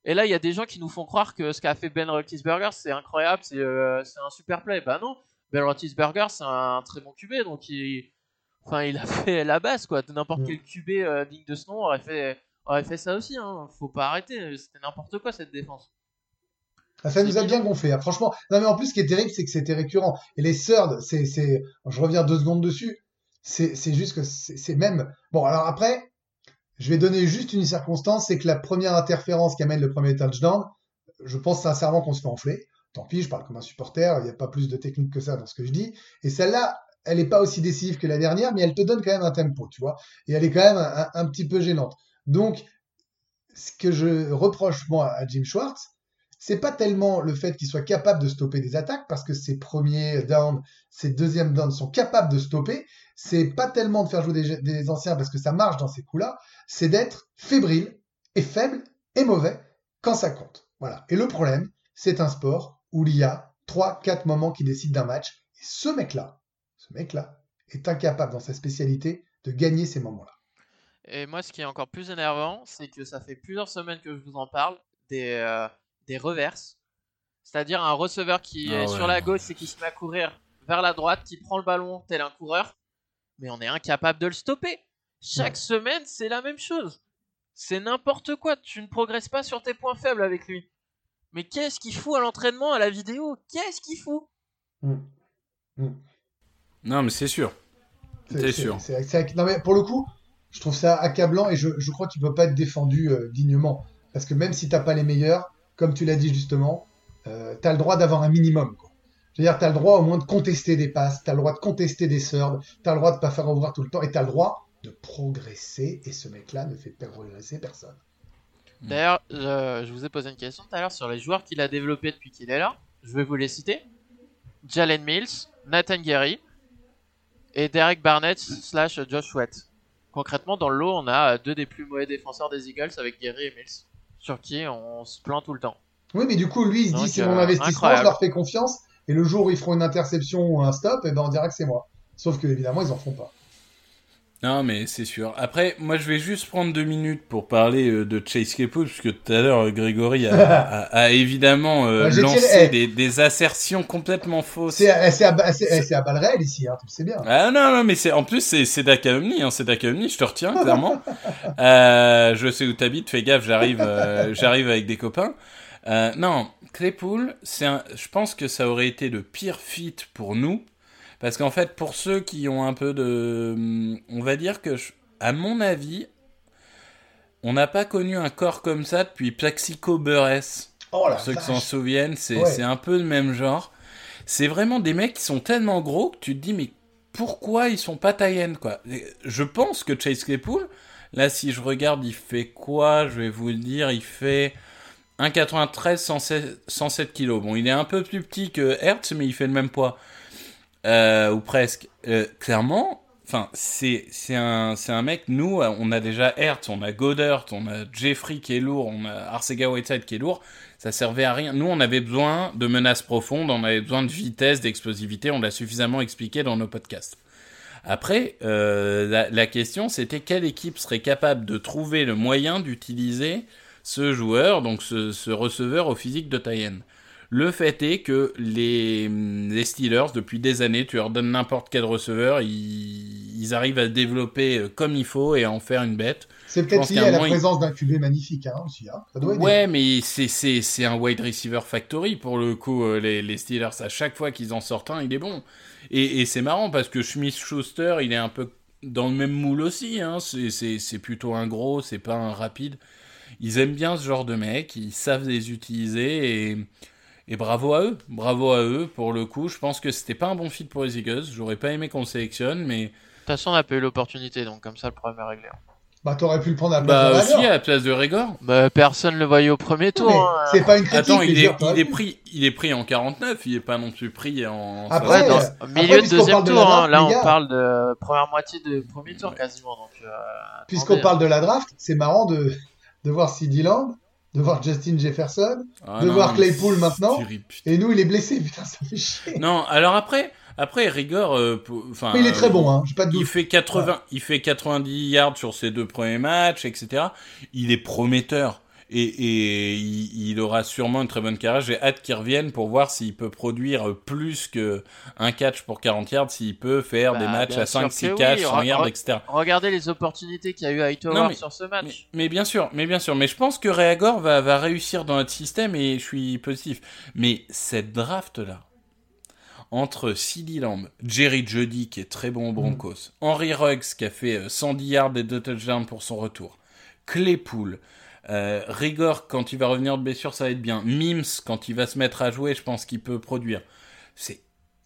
Et là, il y a des gens qui nous font croire que ce qu'a fait Ben Roethlisberger, c'est incroyable, c'est euh, c'est un super play. Bah non, Ben Roethlisberger, c'est un très bon QB, donc il, enfin, il a fait la base, quoi. N'importe Mm. quel QB euh, digne de ce nom aurait fait, aurait fait ça aussi, hein. Faut pas arrêter, c'était n'importe quoi cette défense. Ah, ça nous a bien gonflé. hein. Franchement, non mais en plus, ce qui est terrible, c'est que c'était récurrent. Et les thirds, c'est, c'est, je reviens deux secondes dessus. C'est, c'est juste que c'est, c'est même. Bon, alors après, je vais donner juste une circonstance, c'est que la première interférence qui amène le premier touchdown, je pense sincèrement qu'on se fait enfler. Tant pis, je parle comme un supporter. Il n'y a pas plus de technique que ça dans ce que je dis. Et celle-là, elle n'est pas aussi décisive que la dernière, mais elle te donne quand même un tempo, tu vois. Et elle est quand même un, un petit peu gênante. Donc, ce que je reproche moi à Jim Schwartz, c'est pas tellement le fait qu'il soit capable de stopper des attaques, parce que ses premiers downs, ses deuxièmes downs sont capables de stopper. C'est pas tellement de faire jouer des, anciens parce que ça marche dans ces coups-là, c'est d'être fébrile et faible et mauvais quand ça compte. Voilà. Et le problème, c'est un sport où il y a trois, quatre moments qui décident d'un match. Et ce mec-là, ce mec-là, est incapable dans sa spécialité de gagner ces moments-là. Et moi, ce qui est encore plus énervant, c'est que ça fait plusieurs semaines que je vous en parle, des, euh, des reverses. C'est-à-dire un receveur qui Ah est ouais. sur la gauche et qui se met à courir vers la droite, qui prend le ballon tel un coureur, mais on est incapable de le stopper. Chaque Ouais. semaine, c'est la même chose. C'est n'importe quoi. Tu ne progresses pas sur tes points faibles avec lui. Mais qu'est-ce qu'il fout à l'entraînement, à la vidéo? Qu'est-ce qu'il fout? Non, mais c'est sûr. Sûr. c'est- c'est- non mais pour le coup, je trouve ça accablant et je, je crois qu'il peut pas être défendu euh, dignement. Parce que même si t'as pas les meilleurs, comme tu l'as dit justement, euh, t'as le droit d'avoir un minimum. Quoi. Je veux dire, t'as le droit au moins de contester des passes, t'as le droit de contester des serves, t'as le droit de pas faire ouvrir tout le temps et t'as le droit de progresser. Et ce mec-là ne fait pas progresser personne. D'ailleurs, je vous ai posé une question tout à l'heure sur les joueurs qu'il a développés depuis qu'il est là. Je vais vous les citer. Jalen Mills, Nathan Gary et Derek Barnett slash Josh Sweat. Concrètement, dans le lot, on a euh, deux des plus mauvais défenseurs des Eagles avec Gary et Mills, sur qui on se plaint tout le temps. Oui, mais du coup, lui, il se dit c'est euh, mon investissement, incroyable. je leur fais confiance. Et le jour où ils feront une interception ou un stop, et ben on dira que c'est moi. Sauf que évidemment, ils en font pas. Non, mais c'est sûr. Après, moi, je vais juste prendre deux minutes pour parler euh, de Chase Claypool, puisque tout à l'heure, euh, Grégory a, a- a évidemment euh, tiré- lancé eh. des, des assertions complètement fausses. C'est eh, c'est à, eh, balles réelles ici, hein, tu le sais bien. Ah non, non, mais c'est en plus, c'est c'est de la calomnie, hein, c'est de la calomnie, je te retiens, clairement. euh, je sais où t'habites, fais gaffe, j'arrive euh, j'arrive avec des copains. Euh, non, Claypool, c'est un- je pense que ça aurait été le pire fit pour nous, parce qu'en fait, pour ceux qui ont un peu de... hum, On va dire que, je- à mon avis, on n'a pas connu un corps comme ça depuis Plaxico Burress. Oh la Pour ceux qui s'en souviennent, c'est Ouais. un peu le même genre. C'est vraiment des mecs qui sont tellement gros que tu te dis, mais pourquoi ils sont pas taïennes, quoi? Je pense que Chase Claypool, là, si je regarde, il fait quoi? Je vais vous le dire, il fait 1,93, 107, 107 kilos. Bon, il est un peu plus petit que Hertz, mais il fait le même poids. Euh, ou presque. Euh, clairement, enfin, c'est c'est un, c'est un mec, nous, on a déjà Hertz, on a Goddard, on a Jeffrey qui est lourd, on a Arcega Whiteside qui est lourd. Ça servait à rien. Nous, on avait besoin de menaces profondes, on avait besoin de vitesse, d'explosivité, on l'a suffisamment expliqué dans nos podcasts. Après, euh, la, la question, c'était quelle équipe serait capable de trouver le moyen d'utiliser ce joueur, donc ce, ce receveur au physique de Tayen. Le fait est que les, les Steelers, depuis des années, tu leur donnes n'importe quel receveur, ils, ils arrivent à développer euh, comme il faut et à en faire une bête. C'est peut-être lié à un la il- présence d'un QB magnifique hein, aussi. Hein. Ça doit aider. Ouais, mais c'est c'est c'est un wide receiver factory pour le coup. euh, Les, les Steelers, à chaque fois qu'ils en sortent un, il est bon. Et, et c'est marrant parce que Schmidt Schuster, il est un peu dans le même moule aussi. Hein. C'est c'est c'est plutôt un gros, c'est pas un rapide. Ils aiment bien ce genre de mecs, ils savent les utiliser et et bravo à eux, bravo à eux pour le coup. Je pense que c'était pas un bon fit pour les Eagles. J'aurais pas aimé qu'on le sélectionne, mais De toute façon, on n'a pas eu l'opportunité, donc comme ça, le problème est réglé. Bah, t'aurais pu le prendre à la place bah de aussi à la place de Régor. Bah, personne le voyait au premier tour. Hein. C'est pas une critique. Attends, il est, dire, il est pris, il est pris en 49, il est pas non plus pris en. Après, dans euh, au milieu après, de puisqu'on deuxième parle de tour, hein. là on parle de première moitié de premier tour quasiment. Donc, euh, Puisqu'on attendez, parle de la draft, c'est marrant de, de voir CD Lamb, de voir Justin Jefferson, Ah de non, voir Claypool maintenant. terrible, et nous, il est blessé. Putain, ça fait chier. Non, alors après, après Rigor, euh, enfin. Mais il est très euh, bon, hein. J'ai pas de Il doute. fait 80, il fait 90 yards sur ses deux premiers matchs, etc. Il est prometteur. Et, et il, il aura sûrement une très bonne carrière. J'ai hâte qu'il revienne pour voir s'il peut produire plus que un catch pour 40 yards, s'il peut faire Bah, des matchs bien à sûr 5, que 6 oui, catchs, 100 re- yards, re- etc. Regardez les opportunités qu'il y a eu à Hightower Non, mais- sur ce match. mais bien sûr, mais bien sûr. Mais je pense que Reagor va, va réussir dans notre système et je suis positif. Mais cette draft-là, entre CD Lamb, Jerry Jeudy qui est très bon au Broncos, Henry Ruggs qui a fait euh, 110 yards et 2 touchdowns pour son retour, Claypool, euh, Rigor quand il va revenir de blessure ça va être bien, Mims quand il va se mettre à jouer je pense qu'il peut produire. C'est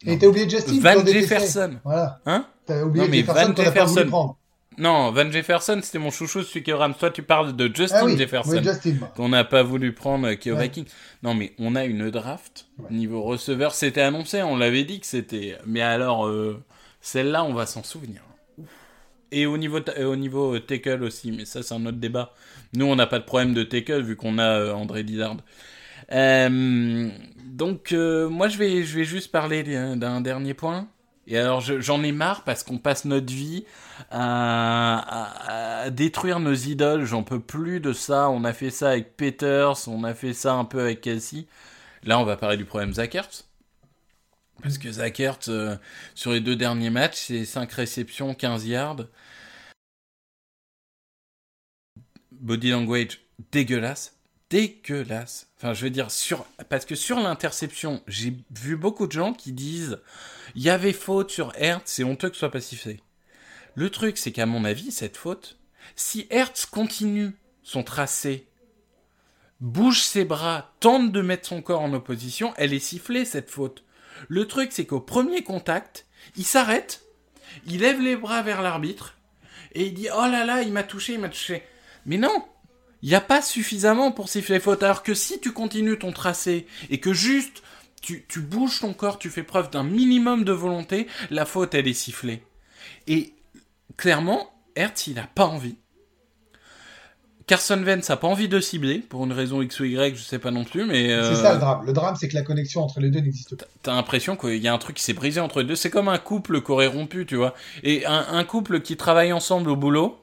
Et t'as oublié Justin. Van. Jefferson. Voilà. Hein T'as oublié Non, mais Jefferson Van Jefferson. prendre. Non, Van Jefferson, c'était mon chouchou, celui qui Rams. Toi, tu parles de Justin Ah oui, Jefferson. oui, qu'on n'a pas voulu prendre, euh, qui est au Ouais. Vikings. Non, mais on a une draft Ouais. niveau receveur. C'était annoncé, on l'avait dit que c'était. Mais alors, euh, celle-là, on va s'en souvenir. Et au niveau, ta- au niveau tackle aussi, mais ça, c'est un autre débat. Nous, on n'a pas de problème de tackle vu qu'on a euh, André Dillard. Euh, donc, euh, moi, je vais, je vais juste parler d'un dernier point. Et alors, je- j'en ai marre parce qu'on passe notre vie à, détruire nos idoles. J'en peux plus de ça. On a fait ça avec Peters, on a fait ça un peu avec Kelsey. Là, on va parler du problème Zach Ertz. Parce que Zach Ertz, euh, sur les deux derniers matchs, c'est 5 réceptions, 15 yards. Body language dégueulasse. Dégueulasse. Enfin, je veux dire, sur... parce que sur l'interception, j'ai vu beaucoup de gens qui disent il y avait faute sur Hertz, c'est honteux que ce soit pas sifflé. Le truc, c'est qu'à mon avis, cette faute, si Hertz continue son tracé, bouge ses bras, tente de mettre son corps en opposition, elle est sifflée, cette faute. Le truc, c'est qu'au premier contact, il s'arrête, il lève les bras vers l'arbitre, et il dit Oh là là, il m'a touché, il m'a touché. Mais non il n'y a pas suffisamment pour siffler faute. Alors que si tu continues ton tracé et que juste tu, tu bouges ton corps, tu fais preuve d'un minimum de volonté, la faute, elle est sifflée. Et clairement, Hertz, il n'a pas envie. Carson Wentz n'a pas envie de cibler, pour une raison X ou Y, je sais pas non plus, mais... euh, C'est ça le drame. Le drame, c'est que la connexion entre les deux n'existe pas. T'as l'impression qu'il y a un truc qui s'est brisé entre les deux. C'est comme un couple qui aurait rompu, tu vois. Et un, un couple qui travaille ensemble au boulot,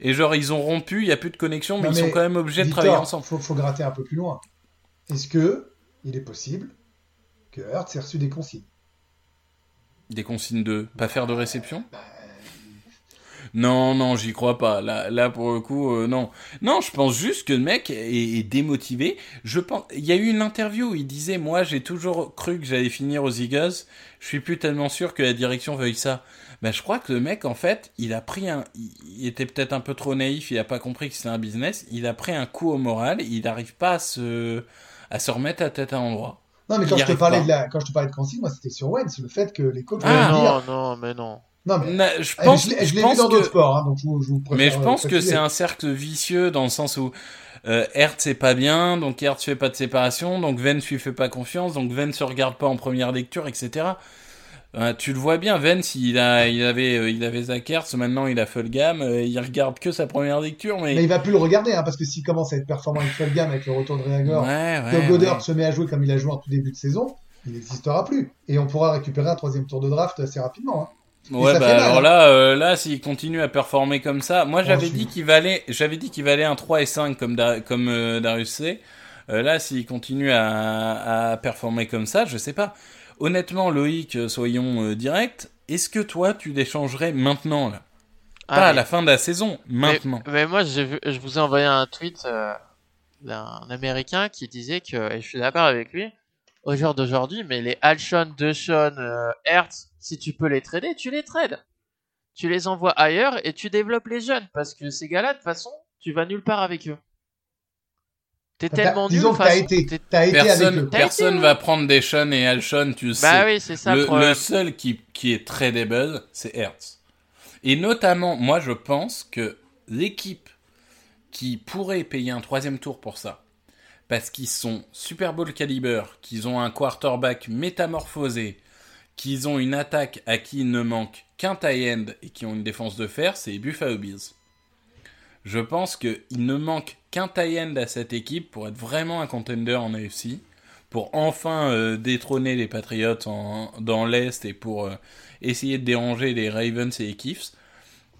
et genre ils ont rompu, il n'y a plus de connexion, mais Non, ils sont quand même obligés de travailler ensemble. Faut, faut gratter un peu plus loin. Est-ce que il est possible que Hertz ait reçu des consignes? Des consignes de pas faire de réception? Non, non, j'y crois pas. Là, là pour le coup, euh, non. Non, je pense juste que le mec est, est démotivé. Je pense, il y a eu une interview où il disait, moi, j'ai toujours cru que j'allais finir aux Eagles. Je suis plus tellement sûr que la direction veuille ça. Ben, je crois que le mec, en fait, il a pris un, il était peut-être un peu trop naïf, il a pas compris que c'était un business. Il a pris un coup au moral. Il n'arrive pas à se, à se remettre la tête à l'endroit. Non, mais quand je te parlais pas. de la, quand je te parlais de consignes, moi, c'était sur Wentz, le fait que les coachs Ah, vont non, dire. non, mais non. Non, mais Na- Je eh, pense, je je je l'ai vu pense dans que- d'autres sports, hein, donc je vous, je vous Mais je pense euh, que c'est un cercle vicieux dans le sens où euh, Hertz c'est pas bien, donc Hertz fait pas de séparation, donc Vence lui fait pas confiance, donc Vence se regarde pas en première lecture, etc. Euh, tu le vois bien, Vence il a, il avait, euh, il avait maintenant il a Fulgham, euh, il regarde que sa première lecture, mais, Mais il va plus le regarder, hein, parce que s'il commence à être performant avec Fulgham, avec le retour de Reagor, ouais, que ouais, Goddard ouais. se met à jouer comme il a joué en tout début de saison, il n'existera plus. Et on pourra récupérer un troisième tour de draft assez rapidement. hein. Ouais, bah mal, alors hein. là, euh, là, s'il continue à performer comme ça, moi j'avais dit qu'il valait, j'avais dit qu'il valait un 3 et 5 comme comme Darius C. Là, s'il continue à, à performer comme ça, je sais pas. Honnêtement, Loïc, euh, soyons euh, directs. Est-ce que toi, tu l'échangerais maintenant là, Ah, pas à la fin de la saison, maintenant. Mais, moi, vu, je vous ai envoyé un tweet euh, d'un Américain qui disait que, et je suis d'accord avec lui, au jour d'aujourd'hui, mais les Alshon, DeShon, euh, Hertz, si tu peux les trader, tu les trades. Tu les envoies ailleurs et tu développes les jeunes parce que ces gars-là, de toute façon, tu vas nulle part avec eux. T'es tellement nul. disons que t'as été, t'es- t'as été avec Personne, eux. T'as personne été, va prendre Deshaun et Alshon, tu le sais. Bah oui, c'est ça le, seul qui, qui est tradable, c'est Hertz. Et notamment, moi, je pense que l'équipe qui pourrait payer un troisième tour pour ça, parce qu'ils sont Super Bowl caliber, qu'ils ont un quarterback métamorphosé, qu'ils ont une attaque à qui il ne manque qu'un tie end et qui ont une défense de fer, c'est Buffalo Bills. Je pense qu'il ne manque qu'un tie end à cette équipe pour être vraiment un contender en AFC, pour enfin euh, détrôner les Patriots en- dans l'Est et pour euh, essayer de déranger les Ravens et les Chiefs.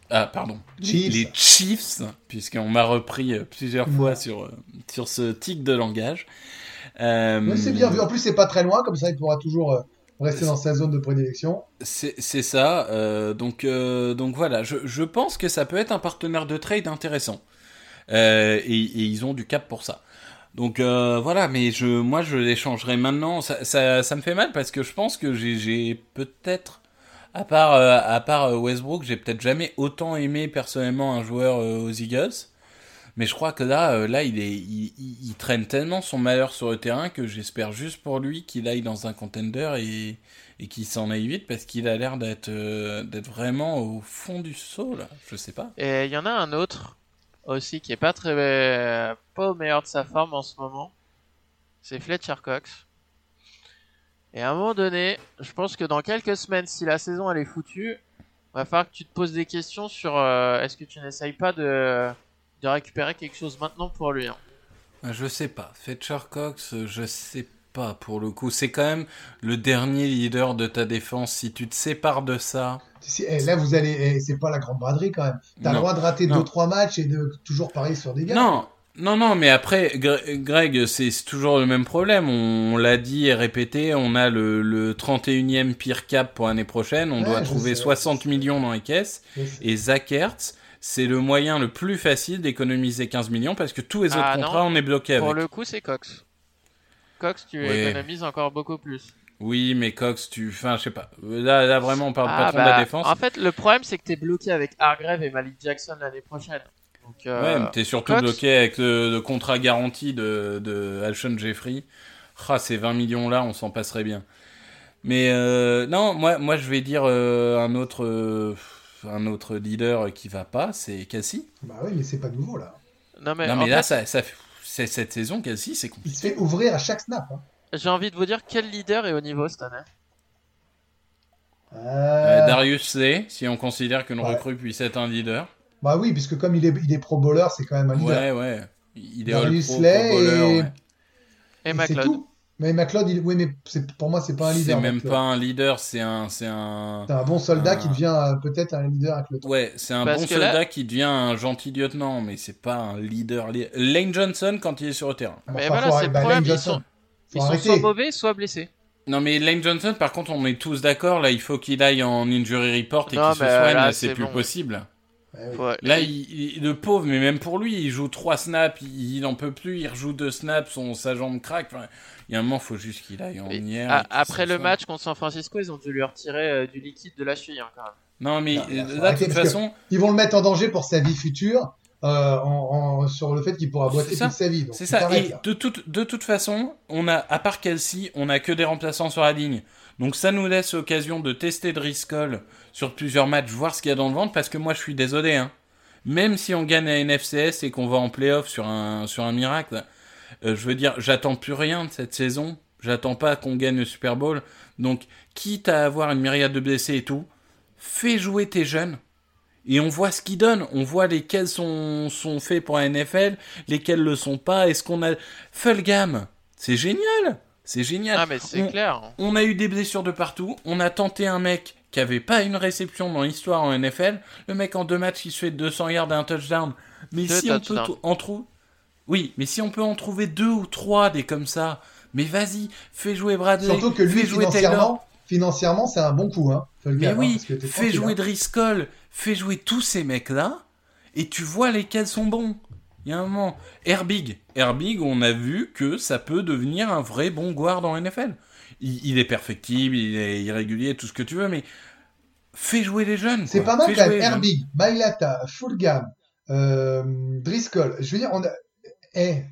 Ah, pardon. Chiefs. Les Chiefs, puisqu'on m'a repris euh, plusieurs Ouais. fois sur, sur ce tic de langage. Euh, Mais c'est bien vu. En plus, c'est pas très loin, comme ça, il pourra toujours rester dans sa zone de prédilection. C'est ça. euh, donc, euh, donc voilà, je, pense que ça peut être un partenaire de trade intéressant. Euh, et, ils ont du cap pour ça. Donc voilà, mais je, moi je l'échangerai maintenant. Ça, ça, ça me fait mal parce que je pense que j'ai- peut-être, à part, à part Westbrook, j'ai peut-être jamais autant aimé personnellement un joueur aux Eagles. Mais je crois que là, euh, là, il est, il, traîne tellement son malheur sur le terrain que j'espère juste pour lui qu'il aille dans un contender et, qu'il s'en aille vite parce qu'il a l'air d'être, euh, d'être vraiment au fond du saut là. Je sais pas. Et il y en a un autre aussi qui est pas très euh, pas au meilleur de sa forme en ce moment. C'est Fletcher Cox. Et à un moment donné, je pense que dans quelques semaines, si la saison elle est foutue, va falloir que tu te poses des questions sur est-ce que tu n'essayes pas de, de récupérer quelque chose maintenant pour lui. hein. Ah, Je sais pas. Fletcher Cox, euh, je sais pas pour le coup. C'est quand même le dernier leader de ta défense. Si tu te sépares de ça, Si- eh, là, vous allez, eh, c'est pas la grande braderie quand même. T'as le droit de rater Non. deux trois matchs et de toujours parier sur des gars. Non, non, non, mais après, Gre- Greg, c'est toujours le même problème. On, l'a dit et répété, on a le, le 31e pire cap pour l'année prochaine. On Ouais, doit trouver sais. 60 millions dans les caisses. Et Zach Ertz, c'est le moyen le plus facile d'économiser 15 millions parce que tous les autres Ah, non. contrats, on est bloqué avec. Pour le coup, c'est Cox. Cox, tu Oui. économises encore beaucoup plus. Oui, mais Cox, tu. Enfin, je sais pas. Là, là vraiment, on parle Ah, pas trop de bah, la défense. En fait, le problème, c'est que t'es bloqué avec Hargrave et Malik Jackson l'année prochaine. Donc, euh, Ouais, mais t'es surtout Cox- bloqué avec le, le contrat garanti de, de Alshon Jeffrey. Ah, ces 20 millions-là, on s'en passerait bien. Mais euh, non, moi, moi, je vais dire euh, un autre, un autre leader qui va pas, c'est Cassie. Bah oui, mais c'est pas nouveau là. non, mais, non, en mais là, fait, ça, ça, c'est cette saison, Cassie, c'est Il compliqué. se fait ouvrir à chaque snap. hein. j'ai envie de vous dire quel leader est au niveau cette année. Euh, Euh, Darius Slay, si on considère qu'une Ouais. recrue puisse être un leader. Bah oui, puisque comme il est, il est pro bowler, c'est quand même un leader. Ouais, ouais. Il est Darius all pro, Slay pro bowler, et- ouais. Et Et c'est McLeod. tout. Mais McLeod, il... oui, mais c'est- pour moi, c'est pas un C'est leader. même McLeod. pas un leader, c'est un, c'est un. C'est un bon soldat un- qui devient euh, peut-être un leader avec le temps. Ouais, c'est un Parce bon soldat là- qui devient un gentil lieutenant, mais c'est pas un leader. Lane Johnson quand il est sur le terrain. Bah, Mais enfin, voilà, c'est le bah, problème, Lane ils Johnson, sont- Ils soit mauvais, soit blessés. Non mais Lane Johnson, par contre, on est tous d'accord. Là, il faut qu'il aille en injury report et Non, qu'il se mais soigne. là, c'est c'est plus bon. possible. Ouais. Faut- Là, il, il- le pauvre, mais même pour lui, il joue trois snaps, il, il en peut plus, il rejoue deux snaps, son, sa jambe craque. Enfin, il y a un moment, faut juste qu'il aille en hier. après le match contre San Francisco, ils ont dû lui retirer euh, du liquide de la cheville hein, quand même. Non mais Non, euh, là, de toute façon, Ils vont le mettre en danger pour sa vie future euh, en, en- sur le fait qu'il pourra boiter toute sa vie. C'est ça. Et de toute, de toute façon, on a, à part Kelsey, on a que des remplaçants sur la ligne. Donc ça nous laisse l'occasion de tester Driscoll sur plusieurs matchs, voir ce qu'il y a dans le ventre, parce que moi je suis désolé, hein. Même si on gagne à NFCS et qu'on va en playoff sur un, sur un miracle, euh, je veux dire, j'attends plus rien de cette saison. J'attends pas qu'on gagne le Super Bowl. Donc, quitte à avoir une myriade de blessés et tout, fais jouer tes jeunes. Et on voit ce qu'ils donnent. On voit lesquels sont, faits pour la NFL, lesquels le sont pas. Est-ce qu'on a... Fulgham, c'est génial. C'est génial. Ah mais c'est On- clair. On a eu des blessures de partout. On a tenté un mec qui avait pas une réception dans l'histoire en NFL. Le mec en deux matchs, il se fait 200 yards et un touchdown. Mais Deux si on peut en trouver... Oui, mais si on peut en trouver deux ou trois des comme ça, mais vas-y, fais jouer Bradley, Surtout que lui, fais jouer Taylor. financièrement, financièrement, c'est un bon coup. Hein, Faut le Mais hein, oui, fais jouer hein. Driscoll, fais jouer tous ces mecs-là, et tu vois lesquels sont bons. Il y a un moment. Herbig. Herbig, on a vu que ça peut devenir un vrai bon guard en NFL. Il, il est perfectible, il est irrégulier, tout ce que tu veux, mais fais jouer les jeunes. C'est pas mal Fais quand même. Herbig, Mailata, Fulgham, euh, Driscoll. Je veux dire, on a. Eh,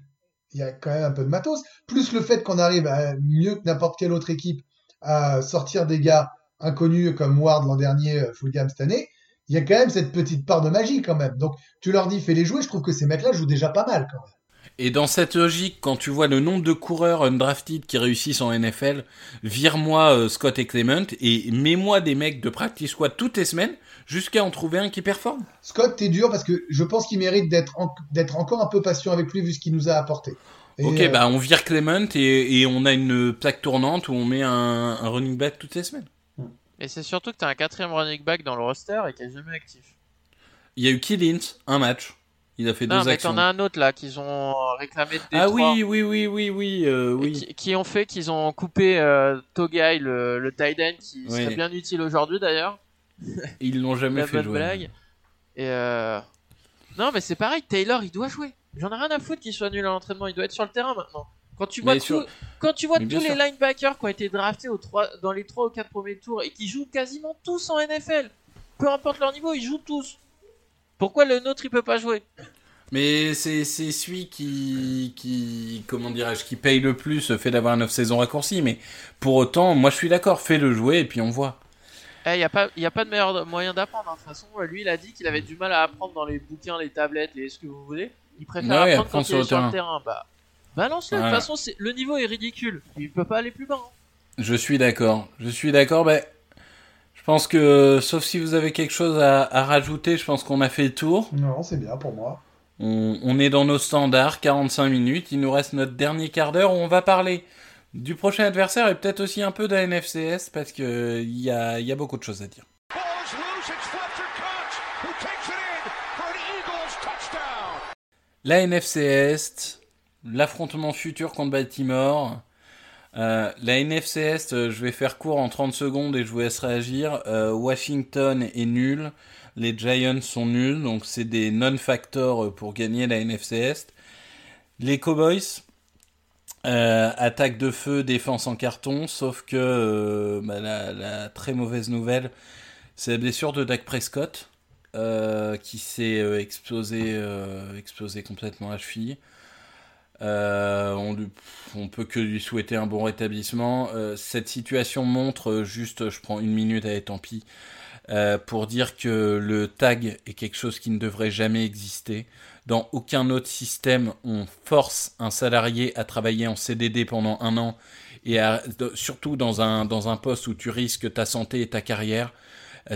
il y a quand même un peu de matos. Plus le fait qu'on arrive à, mieux que n'importe quelle autre équipe à sortir des gars inconnus comme Ward l'an dernier, euh, Fulgham cette année. Il y a quand même cette petite part de magie quand même. Donc tu leur dis fais-les jouer. Je trouve que ces mecs-là jouent déjà pas mal quand même. Et dans cette logique, quand tu vois le nombre de coureurs undrafted qui réussissent en NFL, vire-moi euh, Scott et Clement et mets-moi des mecs de practice squad toutes les semaines jusqu'à en trouver un qui performe. Scott, t'es dur parce que je pense qu'il mérite d'être en- d'être encore un peu patient avec lui vu ce qu'il nous a apporté. Et, ok, euh, bah on vire Clement et, et on a une plaque tournante où on met un, un running back toutes les semaines. Et c'est surtout que t'as un quatrième running back dans le roster et qui est jamais actif. Il y a eu Killins, un match. Il a fait Non deux mais actions. t'en as un autre là qu'ils ont réclamé de ah Détroit. oui, oui, oui, oui, oui, euh, oui. Qui, qui ont fait qu'ils ont coupé euh, Togai, le, le tight end, qui Oui. serait bien utile aujourd'hui d'ailleurs. Ils l'ont jamais La fait bonne jouer. blague. Et euh... Non mais c'est pareil, Taylor il doit jouer. J'en ai rien à foutre qu'il soit nul à l'entraînement, il doit être sur le terrain maintenant. Quand tu vois, tout- sur- quand tu vois tous les linebackers qui ont été draftés aux trois... dans les 3 ou 4 premiers tours et qui jouent quasiment tous en NFL, peu importe leur niveau, ils jouent tous. Pourquoi le nôtre il peut pas jouer? Mais c'est celui qui qui comment dirais-je qui paye le plus le fait d'avoir une off-saison raccourcie. Mais pour autant, moi je suis d'accord, fais le jouer et puis on voit. Il n'y a, pas- y a pas de meilleur moyen d'apprendre. hein. De toute façon, lui, il a dit qu'il avait du mal à apprendre dans les bouquins, les tablettes et ce que vous voulez. Il préfère Ouais, apprendre quand il est sur le sur le terrain. Bah, balance-le. De toute façon, c'est- le niveau est ridicule. Il peut pas aller plus bas. hein. Je suis d'accord. Je suis d'accord. Ben, je pense que sauf si vous avez quelque chose à, à rajouter, je pense qu'on a fait le tour. Non, c'est bien pour moi. On, on est dans nos standards, 45 minutes. Il nous reste notre dernier quart d'heure où on va parler du prochain adversaire et peut-être aussi un peu de la NFCS parce que il y a, y a beaucoup de choses à dire. La NFC Est, l'affrontement futur contre Baltimore. Euh, la NFC Est, euh, je vais faire court en 30 secondes et je vous laisse réagir. Euh, Washington est nul. Les Giants sont nuls, donc c'est des non-factors pour gagner la NFC Est. Les Cowboys, attaque de feu, défense en carton, sauf que bah, la, très mauvaise nouvelle, c'est la blessure de Dak Prescott, qui s'est explosé, explosé complètement la cheville. Euh, on, peut que lui souhaiter un bon rétablissement. Euh, cette situation montre, euh, juste, je prends une minute, allez, tant pis, pour dire que le tag est quelque chose qui ne devrait jamais exister. Dans aucun autre système, on force un salarié à travailler en CDD pendant un an et surtout dans un, dans un poste où tu risques ta santé et ta carrière.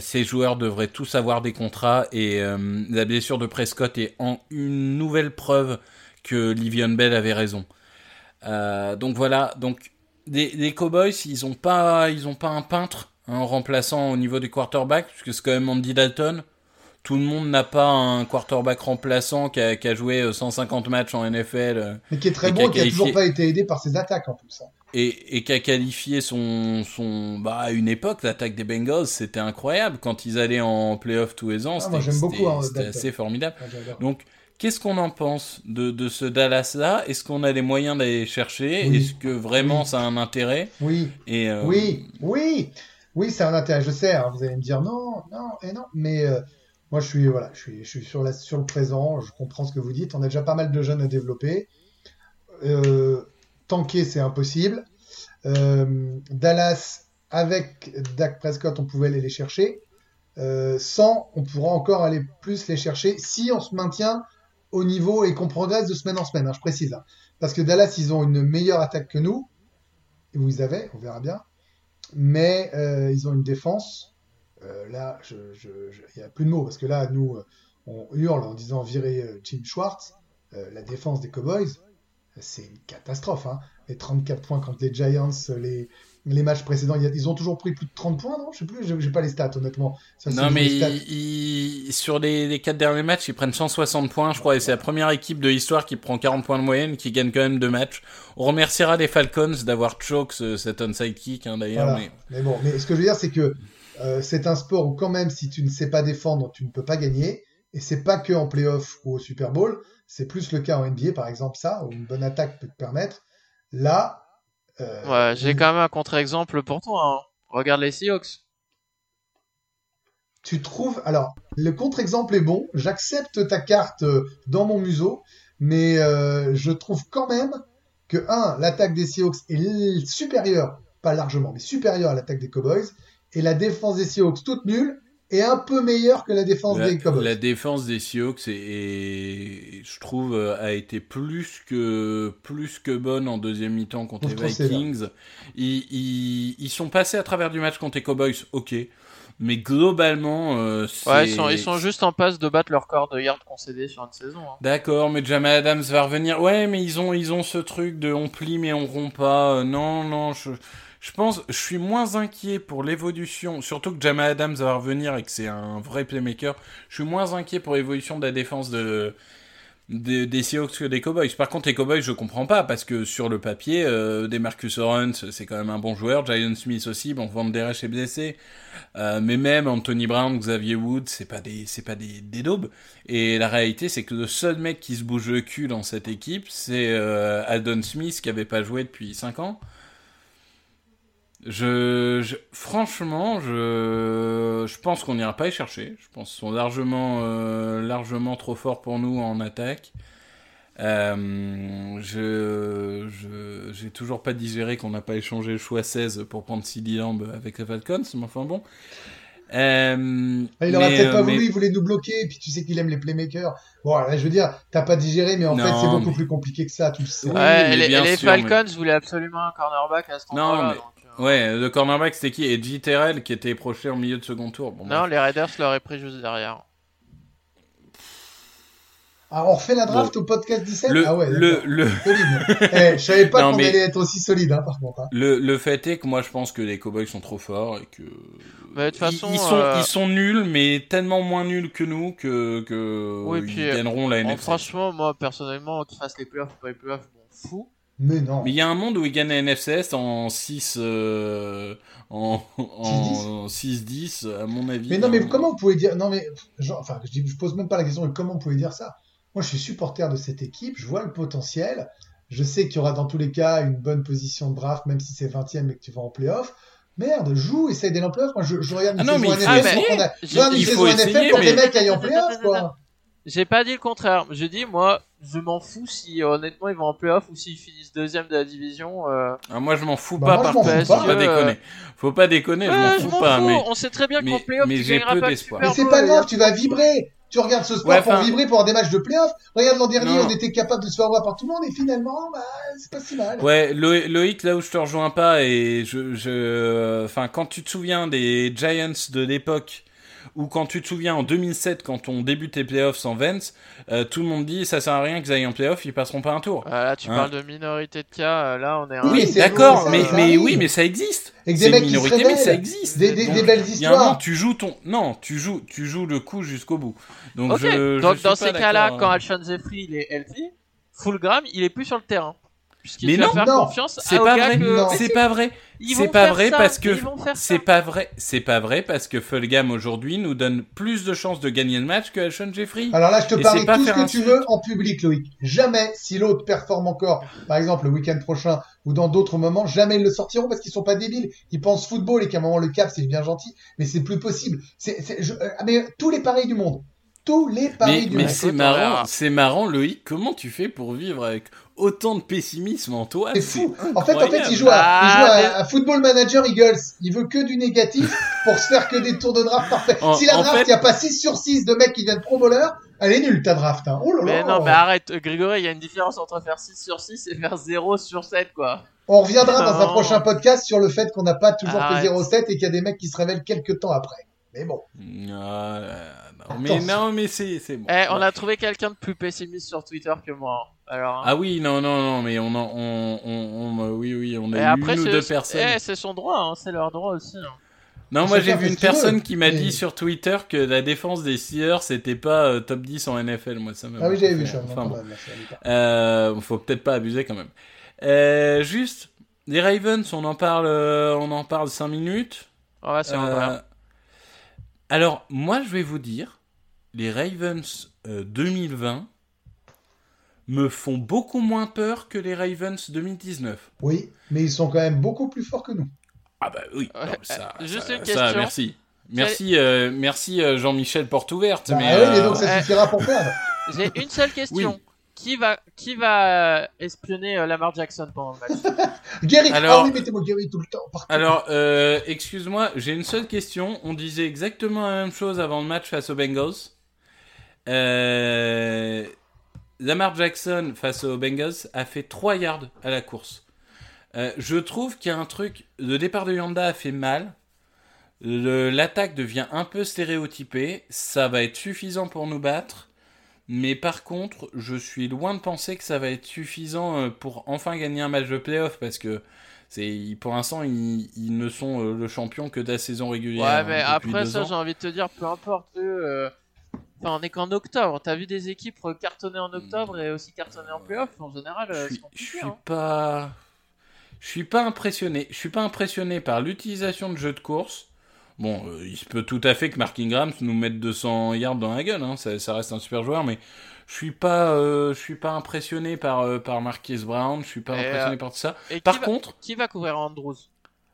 Ces joueurs devraient tous avoir des contrats et la blessure de Prescott est en une nouvelle preuve que Livion Bell avait raison. Euh, donc voilà, donc les, les Cowboys, ils ont pas, ils ont pas un peintre hein, en remplaçant au niveau des quarterbacks, puisque c'est quand même Andy Dalton. Tout le monde n'a pas un quarterback remplaçant qui a, qui a joué euh, 150 matchs en NFL euh, Mais qui est très Et bon et qui qui a a toujours pas été aidé par ses attaques en plus. hein. et, et qui a qualifié son, son, bah, à une époque, l'attaque des Bengals, c'était incroyable. Quand ils allaient en playoff tous les ans, Ah, c'était hein, assez formidable. Ah. Donc, qu'est-ce qu'on en pense de, de ce Dallas-là? Est-ce qu'on a les moyens d'aller chercher? Oui. Est-ce que vraiment Oui. ça a un intérêt? Oui, et, euh, oui, oui, oui, c'est un intérêt. Je sais, hein, vous allez me dire non, non et non, mais euh, moi je suis voilà, je suis, je suis sur la, sur le présent. Je comprends ce que vous dites. On a déjà pas mal de jeunes à développer. Euh, tanker, c'est impossible. Euh, Dallas avec Dak Prescott, on pouvait aller les chercher. Sans, on pourra encore aller plus les chercher si on se maintient au niveau et qu'on progresse de semaine en semaine. hein, je précise. Parce que Dallas, ils ont une meilleure attaque que nous. Ou ils avaient, on verra bien mais euh, ils ont une défense. Euh, là, il n'y a plus de mots parce que là, nous, euh, on hurle en disant virer Jim Schwartz. La défense des Cowboys, c'est une catastrophe. Hein. Les 34 points contre les Giants, les, les matchs précédents, ils ont toujours pris plus de 30 points, non? Je sais plus, j'ai pas les stats, honnêtement. Ça, Non, mais stats. ils- ils- sur les, les quatre derniers matchs, ils prennent 160 points, je crois, et c'est la première équipe de l'histoire qui prend 40 points de moyenne, qui gagne quand même deux matchs. On remerciera les Falcons d'avoir choke ce- cet onside kick, hein, d'ailleurs. Voilà. Mais... Mais bon, mais ce que je veux dire, c'est que euh, c'est un sport où quand même, si tu ne sais pas défendre, tu ne peux pas gagner. Et c'est pas que en playoff ou au Super Bowl, c'est plus le cas en NBA, par exemple, ça, où une bonne attaque peut te permettre. Là, Ouais, j'ai quand même un contre-exemple pour toi. hein. Regarde les Seahawks. tu trouves. Alors, le contre-exemple est bon. J'accepte ta carte euh, dans mon museau, mais euh, je trouve quand même que un, l'attaque des Seahawks est supérieure, pas largement, mais supérieure à l'attaque des Cowboys, et la défense des Seahawks toute nulle est un peu meilleure que la défense La, des Cowboys. la défense des Seahawks est, est- je trouve, euh, a été plus que plus que bonne en deuxième mi-temps contre les Vikings. Ils, ils, ils sont passés à travers du match contre les Cowboys, ok, mais globalement, euh. Ouais, ils sont, ils sont juste en passe de battre leur corps de yards concédés sur une saison. hein. D'accord, mais Jamal Adams va revenir. Ouais, mais ils ont, ils ont ce truc de on plie mais on rompt pas. Euh, non, non, je, je pense, je suis moins inquiet pour l'évolution, surtout que Jamal Adams va revenir et que c'est un vrai playmaker. Je suis moins inquiet pour l'évolution de la défense de, de- des Seahawks que des Cowboys. Par contre, les Cowboys, je comprends pas parce que sur le papier, euh, des Marcus Lawrence, c'est quand même un bon joueur. Jalen Smith aussi, bon, Van Der Esch est blessé. Euh, mais même Anthony Brown, Xavier Wood, c'est pas des, c'est pas des, daubes. Et la réalité, c'est que le seul mec qui se bouge le cul dans cette équipe, c'est euh, Aldon Smith qui avait pas joué depuis 5 ans. Je, je- franchement, je, je pense qu'on n'ira pas y chercher. Je pense qu'ils sont largement, euh, largement trop forts pour nous en attaque. Euh, je, je, j'ai toujours pas digéré qu'on n'a pas échangé le choix 16 pour prendre Lamb avec les Falcons, mais enfin bon. Euh, Ah, Il aurait mais, peut-être euh, pas mais- voulu, il voulait nous bloquer, et puis tu sais qu'il aime les playmakers. Bon, là, je veux dire, t'as pas digéré, mais en Non, fait, c'est beaucoup mais- plus compliqué que ça, tu le sais. Oui, ouais, mais les, les sûr, Falcons voulaient absolument un cornerback à cet Non, endroit-là. mais- donc, euh, Ouais, le cornerback c'était qui? Et J. Terrell qui était projeté en milieu de second tour. Bon, Non, bref. les Raiders l'auraient pris juste derrière. Ah, on refait la draft au podcast 17 le, Ah ouais, le, le, solide. eh, je savais pas qu'on mais- allait être aussi solide, hein, par contre. hein. le, le fait est que moi je pense que les Cowboys sont trop forts et que. Mais de toute façon, ils, ils sont, euh, ils sont nuls, mais tellement moins nuls que nous que, que Oui, ils puis, gagneront la bon, NFC. franchement, moi, personnellement, qu'ils fassent les playoffs ou pas les playoffs, je m'en fous. Mais non. Mais il y a un monde où ils gagnent la NFCS en 6 euh, en, en 6-10 à mon avis. Mais non, mais comment vous pouvez dire Non, mais genre, enfin, je, dis, je pose même pas la question. Mais comment vous pouvez dire ça Moi, je suis supporter de cette équipe. Je vois le potentiel. Je sais qu'il y aura dans tous les cas une bonne position de draft, même si c'est 20ème et que tu vas en playoff. Merde, joue, essaye d'aller en playoff. Moi, je, je regarde une Ah non, saison mais il NFL faut pour essayer. qu'on a- Il je regarde une faut saison NFL essayer, pour mais- mecs aillent en playoff, quoi. J'ai pas dit le contraire. Je dis, moi, je m'en fous si, honnêtement, ils vont en playoff ou s'ils finissent deuxième de la division. euh, Ah, moi je m'en fous Bah, pas moi, par contre. Faut pas. déconner. Faut pas déconner, ouais, je m'en fous pas. Mais... On sait très bien qu'en playoff, mais j'ai peu d'espoir. Mais c'est pas grave, tu vas vibrer. Tu regardes ce sport Ouais, pour vibrer pour avoir des matchs de playoff. Regarde l'an dernier, Non. on était capable de se faire voir par tout le monde et finalement, bah, c'est pas si mal. Ouais, Lo- Loïc, là où je te rejoins pas, et je, je, enfin, quand tu te souviens des Giants de l'époque, ou quand tu te souviens en 2007, quand on débute les playoffs sans Vance, euh, tout le monde dit ça sert à rien qu'ils aillent en playoffs, ils passeront pas un tour. euh, là, tu Hein. parles de minorité de cas. euh, Là, on est. Oui, un- mais Oui, d'accord, mais, ça mais arrive. oui, mais ça existe. Que des C'est mecs une qui se minorité, mais ça existe. Des, des, Donc, des belles Il y a un moment, histoires. tu joues ton, non, tu joues, tu joues le coup jusqu'au bout. Donc, je, donc dans ces cas-là, quand hein. Alshon Jeffrey il est healthy, Fulgram il est plus sur le terrain. Puisqu'il Mais va non, faire non, confiance c'est pas vrai. C'est pas vrai. C'est pas vrai ça, parce que c'est pas vrai. C'est pas vrai parce que Fulgham aujourd'hui nous donne plus de chances de gagner le match que Alshon Jeffrey. Alors là, je te parie tout ce que tu suite. veux en public, Loïc. Jamais, si l'autre performe encore, par exemple le week-end prochain ou dans d'autres moments, jamais ils le sortiront parce qu'ils sont pas débiles. Ils pensent football et qu'à un moment le cap c'est bien gentil, mais c'est plus possible. C'est, c'est, je- euh, mais tous les paris du monde, tous les paris Mais, du mais monde. c'est marrant, c'est marrant, Loïc. Comment tu fais pour vivre avec autant de pessimisme en toi C'est fou. En fait, en fait, il joue, à, il joue Ah, à, mais- à Football Manager Eagles. Il veut que du négatif pour se faire que des tours de draft parfaits. En- si la draft, il fait- n'y a pas 6 sur 6 de mecs qui viennent pro bowler, elle est nulle ta draft. Hein. Oh là Mais là. non, mais arrête, Grégory, il y a une différence entre faire 6 sur 6 et faire 0 sur 7, quoi. On reviendra dans un Non. prochain podcast sur le fait qu'on n'a pas toujours Arrête. que 0,7 et qu'il y a des mecs qui se révèlent quelques temps après. Mais bon. Ah, non, mais non, mais c'est c'est bon. Eh, on a trouvé quelqu'un de plus pessimiste sur Twitter que moi. hein. Alors, hein. Ah oui, non, non, non, mais on, en- on, on, on- oui, oui, on a eu après, une ou deux personnes. eh, c'est son droit, hein, c'est leur droit aussi. hein. Non, On moi j'ai vu une personne qui m'a dit sur Twitter que la défense des Steelers c'était pas euh, top 10 en NFL. Moi ça m'a. Ah oui, j'avais vu ça. Enfin bon, euh, faut peut-être pas abuser quand même. Euh, juste, les Ravens, on en parle, euh, on en parle 5 minutes. On va sur Euh. Alors, moi je vais vous dire, les Ravens euh, 2020 me font beaucoup moins peur que les Ravens 2019. Oui, mais ils sont quand même beaucoup plus forts que nous. Ah bah oui, non, ça, euh, juste ça- une ça, question. merci. Merci, euh, merci euh, Jean-Michel Porte ouverte. Bah mais, oui, mais euh, donc ça suffira pour perdre. J'ai une seule question. Oui. Qui va, qui va euh, espionner euh, Lamar Jackson pendant le match? Gary, Alors- ah oui, mettez-moi Gary tout le temps. partout. Alors, euh, excuse-moi, j'ai une seule question. On disait exactement la même chose avant le match face aux Bengals. Euh, Lamar Jackson face aux Bengals a fait 3 yards à la course. Euh, je trouve qu'il y a un truc. Le départ de Yanda a fait mal. L'attaque devient un peu stéréotypée. Ça va être suffisant pour nous battre. Mais par contre, je suis loin de penser que ça va être suffisant euh, pour enfin gagner un match de playoff parce que c'est pour l'instant ils, ils ne sont euh, le champion que de la saison régulière. Ouais, hein, mais après ça, j'ai envie de te dire, peu importe eux. euh, Enfin, on est qu'en octobre. T'as vu des équipes cartonner en octobre et aussi cartonner en playoff En général, je suis hein. pas, je suis pas impressionné. Je suis pas impressionné par l'utilisation de jeux de course. Bon, euh, il se peut tout à fait que Mark Ingram nous mette 200 yards dans la gueule. Hein, ça, ça reste un super joueur, mais je suis pas, euh, je suis pas impressionné par euh, par Marquise Brown. Je suis pas Et, impressionné euh, par tout ça. Et qui Par va, contre, qui va couvrir Andrews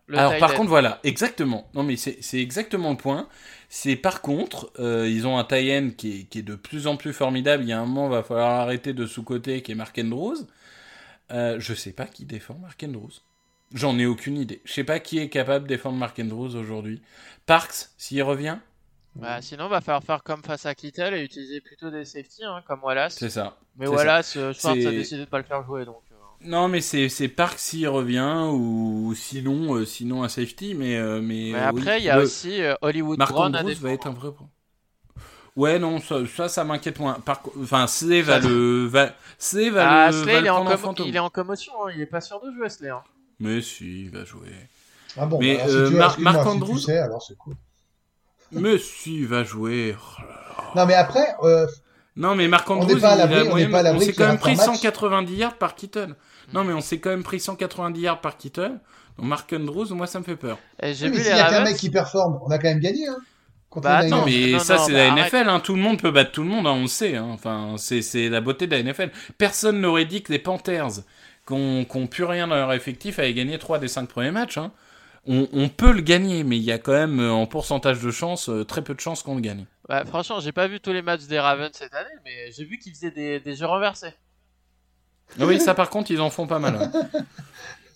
Le Alors par contre voilà, exactement. Non mais c'est exactement le point. C'est par contre, euh, ils ont un tie-end qui est, qui est de plus en plus formidable. Il y a un moment, va falloir arrêter de sous-côté, qui est Mark Andrews. Euh, je sais pas qui défend Mark Andrews. J'en ai aucune idée. Je sais pas qui est capable de défendre Mark Andrews aujourd'hui. Parks, s'il revient, Bah, sinon, va falloir faire comme face à Kittle et utiliser plutôt des safety, hein, comme Wallace. c'est ça. Mais Wallace, euh, C'est- a décidé de pas le faire jouer, donc. euh, Non mais c'est Parks s'il revient ou sinon euh, sinon un safety mais mais, Mais après, il y a Le- aussi Hollywood Mark Brown Andrews va être un vrai point. Ouais, non, ça, ça, ça m'inquiète moins. Par, enfin, Slay va le, va, Slay va Ah, le, Slay, va il, le est en prendre en commo- fantôme. il est en commotion, hein, il est pas sûr de jouer, Slay. Hein. Mais si, il va jouer. Ah bon, Mais, bah, alors, si euh, tu, si Andrews- tu sais, alors c'est cool. Mais si, il va jouer. Non, mais après, euh, Non, mais Marc On Andrews, n'est pas à il a l'abri- on s'est quand même pris match. 190 yards par Kittle. Non, mais on s'est quand même pris 190 yards par Kittle. Donc Mark Andrews, moi, ça me fait peur. Et j'ai oui, mais s'il les y a qu'un mec qui performe, on a quand même gagné, hein. Contre Bah, attends, mais non, ça, c'est bah, la arrête. NFL. Hein. Tout le monde peut battre tout le monde, hein, on le sait. Hein. Enfin, c'est c'est la beauté de la NFL. Personne n'aurait dit que les Panthers, qui n'ont plus rien dans leur effectif, avaient gagné 3 des 5 premiers matchs. Hein. On, on peut le gagner, mais il y a quand même, euh, en pourcentage de chance, euh, très peu de chances qu'on le gagne. Ouais, franchement, j'ai pas vu tous les matchs des Ravens cette année, mais j'ai vu qu'ils faisaient des, des jeux renversés. Ah oui, ça par contre, ils en font pas mal. ouais.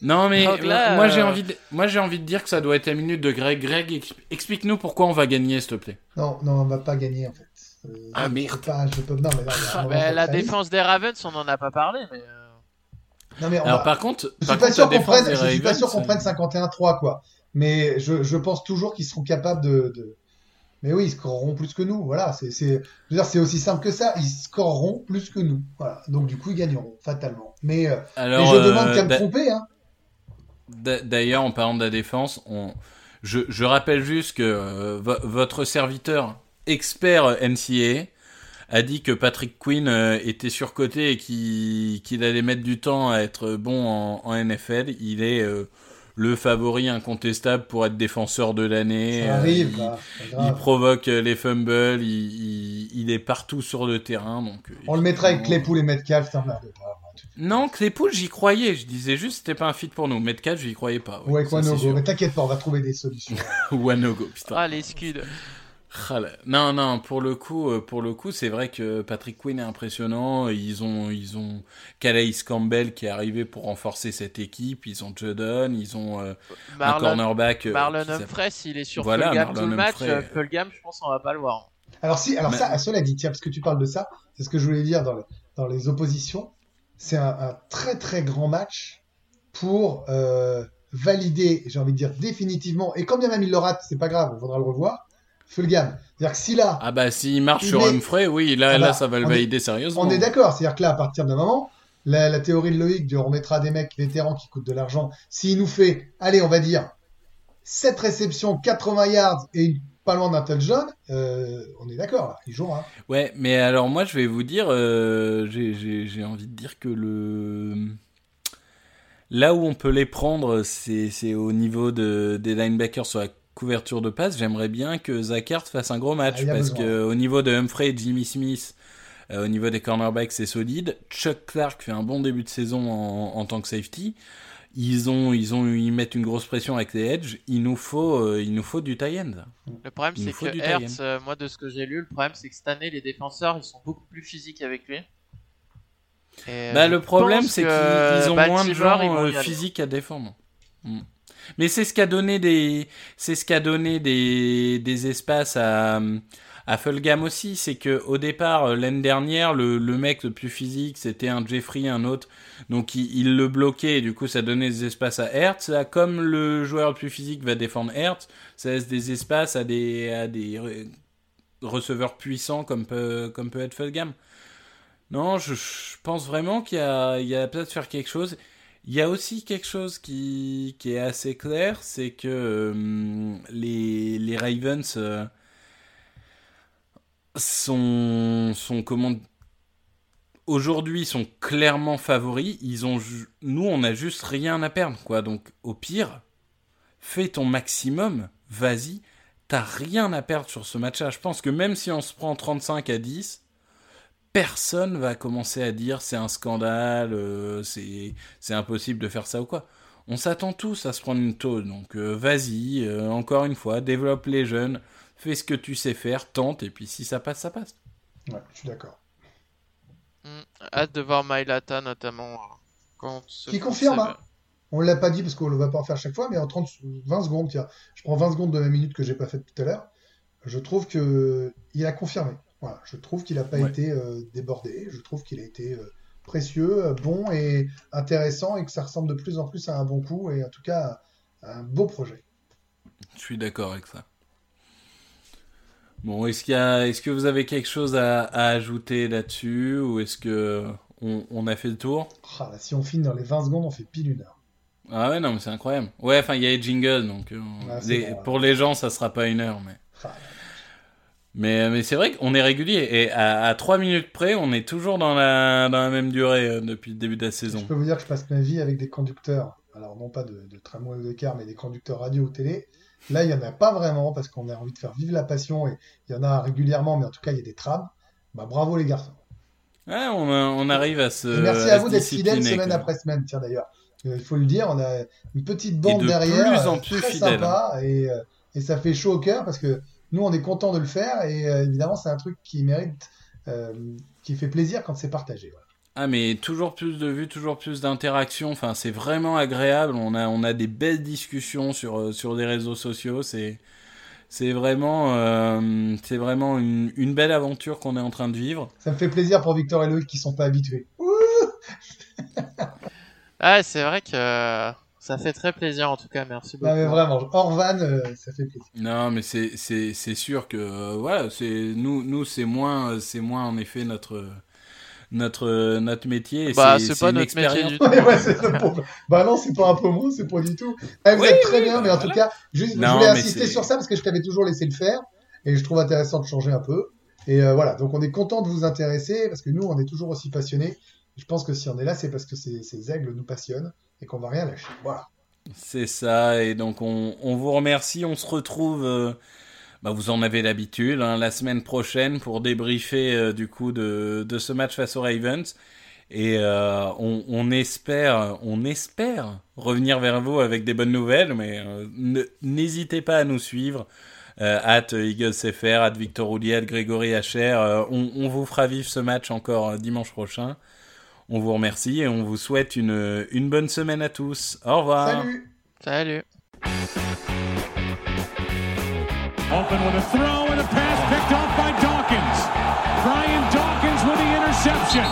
Non, mais Donc là, euh, moi, j'ai euh, envie de... moi j'ai envie de dire que ça doit être la minute de Greg. Greg, ex- explique-nous pourquoi on va gagner, s'il te plaît. Non, non, on va pas gagner, en fait. Euh, Ah, merde. peux pas- je peux- non, mais là, Ah, bah, la défense des Ravens, on en a pas parlé, mais. euh, Non, mais on Alors va- par contre, Je suis pas contre, prenne, je suis pas sûr qu'on prenne 51-3, quoi. Mais je, je pense toujours qu'ils seront capables de, de- Mais oui, ils scoreront plus que nous. Voilà, c'est, aussi simple que ça. Ils scoreront plus que nous. Voilà. Donc du coup, ils gagneront fatalement. Mais, euh, Alors, mais je demande euh, qu'à me tromper, hein. d'a- D'ailleurs, en parlant de la défense, on... je, je rappelle juste que euh, vo- votre serviteur expert NCA a dit que Patrick Quinn euh, était surcoté et qu'il allait mettre du temps à être bon en, en NFL. Il est euh, le favori incontestable pour être défenseur de l'année. Ça Euh, arrive, il- quoi. Il provoque les fumbles, il, il, il est partout sur le terrain. Donc, On le mettra avec Claypool et Metcalf, pas. Non, Claypool, j'y croyais. Je disais juste c'était pas un fit pour nous. Metcalf, j'y croyais pas. Ou avec ça, c'est Wanogo. sûr. Mais t'inquiète pas, on va trouver des solutions. Wanogo, putain. Ah, les scuds. Non, non, pour le coup, euh, pour le coup, c'est vrai que Patrick Quinn est impressionnant. Ils ont, ils ont Calais Campbell qui est arrivé pour renforcer cette équipe. Ils ont Judon, ils ont euh, un Marlon, cornerback. euh, Marlon Humphrey, s'il est sur Voilà, Fulgham tout le match, Humphrey. Fulgham, je pense qu'on va pas le voir. Alors si, alors Mais- ça, cela dit, tiens, parce que tu parles de ça, c'est ce que je voulais dire dans, le- dans les oppositions. C'est un, un très très grand match pour euh, valider, j'ai envie de dire définitivement, et quand bien même il le rate, c'est pas grave, on faudra le revoir. Fulgham. C'est-à-dire que si là, Ah bah s'il marche sur est- Humphrey, oui, là, Ah là, bah, ça va le est- valider sérieusement. on est d'accord, c'est-à-dire que là, à partir d'un moment, la, la théorie de Loïc de on mettra des mecs vétérans qui coûtent de l'argent, s'il nous fait, allez, on va dire, 7 réceptions, 80 yards et une- pas loin d'un touchdown, euh, on est d'accord, là, il jouera. Ouais, mais alors moi je vais vous dire, euh, j'ai- envie de dire que le là où on peut les prendre, c'est c'est au niveau de, des linebackers sur la couverture de passe. J'aimerais bien que Zach Ertz fasse un gros match Ah, parce besoin. que au niveau de Humphrey et Jimmy Smith, euh, au niveau des cornerbacks c'est solide. Chuck Clark fait un bon début de saison en, en tant que safety. Ils ont, ils ont, ils mettent une grosse pression avec les edges. Il nous faut, euh, il nous faut du tie end. Le problème, c'est que Hertz, euh, moi, de ce que j'ai lu, le problème, c'est que cette année, les défenseurs, ils sont beaucoup plus physiques avec lui. Et Bah, le problème, c'est qu'ils ont moins de gens euh, physiques à défendre. Mm. Mais c'est ce qui a donné des, c'est ce qui a donné des, des espaces à, à Fulgham aussi. C'est que au départ, euh, l'année dernière, le, le mec le plus physique, c'était un Jeffrey, un autre. Donc il, le bloquait et du coup, ça donnait des espaces à Hertz. Là, comme le joueur le plus physique va défendre Hertz, ça laisse des espaces à des, à des re- receveurs puissants comme peut, comme peut être Fulgham. Non, je, je pense vraiment qu'il y a, il y a peut-être faire quelque chose. Il y a aussi quelque chose qui, est assez clair, c'est que euh, les, Ravens euh, sont, sont aujourd'hui sont clairement favoris. Nous, on a juste rien à perdre, quoi. Donc, au pire, fais ton maximum, vas-y. T'as rien à perdre sur ce match-là. Je pense que même si on se prend 35 à 10, personne va commencer à dire c'est un scandale, euh, c'est impossible de faire ça ou quoi. on s'attend tous à se prendre une tôle. Donc euh, vas-y, euh, encore une fois, développe les jeunes, fais ce que tu sais faire, tente, et puis si ça passe, ça passe. Ouais, je suis d'accord. Mm, hâte de voir Mailata notamment. Quand Qui confirme, hein. On l'a pas dit parce qu'on ne va pas en faire chaque fois, mais en 30, 20 secondes, tiens, je prends 20 secondes de ma minute que j'ai pas faite tout à l'heure. Je trouve que il a confirmé. Voilà, je trouve qu'il n'a pas Ouais. été euh, débordé. Je trouve qu'il a été euh, précieux, euh, bon et intéressant et que ça ressemble de plus en plus à un bon coup et en tout cas à un beau projet. Je suis d'accord avec ça. Bon, est-ce qu'il y a, est-ce que vous avez quelque chose à, à ajouter là-dessus, ou est-ce que on, on a fait le tour? Ah, là, si on finit dans les 20 secondes, on fait pile une heure. Ah ouais, non, mais c'est incroyable. Ouais, enfin, il y a les jingles, donc euh, Ah, c'est les- bon, ouais. pour les gens, ça sera pas une heure, mais. Ah, Mais, mais c'est vrai qu'on est régulier et à, à 3 minutes près, on est toujours dans la, dans la même durée euh, depuis le début de la saison. Je peux vous dire que je passe ma vie avec des conducteurs, alors non pas de, de tramway ou de car, mais des conducteurs radio ou télé. Là, il n'y en a pas vraiment parce qu'on a envie de faire vivre la passion et il y en a régulièrement, mais en tout cas, il y a des trams. Bah, bravo les garçons. Ouais, on, arrive à se. Et merci à vous d'être fidèles semaine quoi. après semaine, tiens d'ailleurs. Euh, Il faut le dire, on a une petite bande de derrière, plus en euh, plus très fidèles, sympa, et, et ça fait chaud au cœur parce que nous, on est content de le faire et euh, évidemment, c'est un truc qui mérite, euh, qui fait plaisir quand c'est partagé. voilà. Ah mais toujours plus de vues, toujours plus d'interactions. Enfin, c'est vraiment agréable. On a on a des belles discussions sur euh, sur des réseaux sociaux. C'est c'est vraiment euh, c'est vraiment une, une belle aventure qu'on est en train de vivre. Ça me fait plaisir pour Victor et Loïc qui sont pas habitués. Ah, c'est vrai que ça fait très plaisir en tout cas, merci beaucoup. Non, mais vraiment, hors van, euh, ça fait plaisir. Non, mais c'est c'est c'est sûr que euh, voilà, c'est nous nous c'est moins c'est moins en effet notre notre notre métier. Bah, c'est pas une notre métier du tout. Ouais, c'est. Bah non, c'est pas un peu moins, c'est pas du tout. Ah, vous Oui, êtes très oui, bien, bah, mais en voilà. tout cas, juste, je voulais insister sur ça parce que je t'avais toujours laissé le faire et je trouve intéressant de changer un peu. Et euh, voilà, donc on est content de vous intéresser parce que nous, on est toujours aussi passionnés. Je pense que si on est là, c'est parce que ces, ces aigles nous passionnent et qu'on va rien lâcher. Voilà. C'est ça, et donc on, vous remercie, on se retrouve, euh, bah vous en avez l'habitude, hein, la semaine prochaine pour débriefer euh, du coup de, ce match face aux Ravens. Et euh, on, espère, on espère revenir vers vous avec des bonnes nouvelles, mais n'hésitez pas à nous suivre. At Eagles FR, at Victor Roulier, at Grégory HR. on, vous fera vivre ce match encore dimanche prochain. On vous remercie et on vous souhaite une, une bonne semaine à tous. Au revoir. Salut Salut. Open with a throw and a pass picked off by Dawkins. Brian Dawkins with the interception.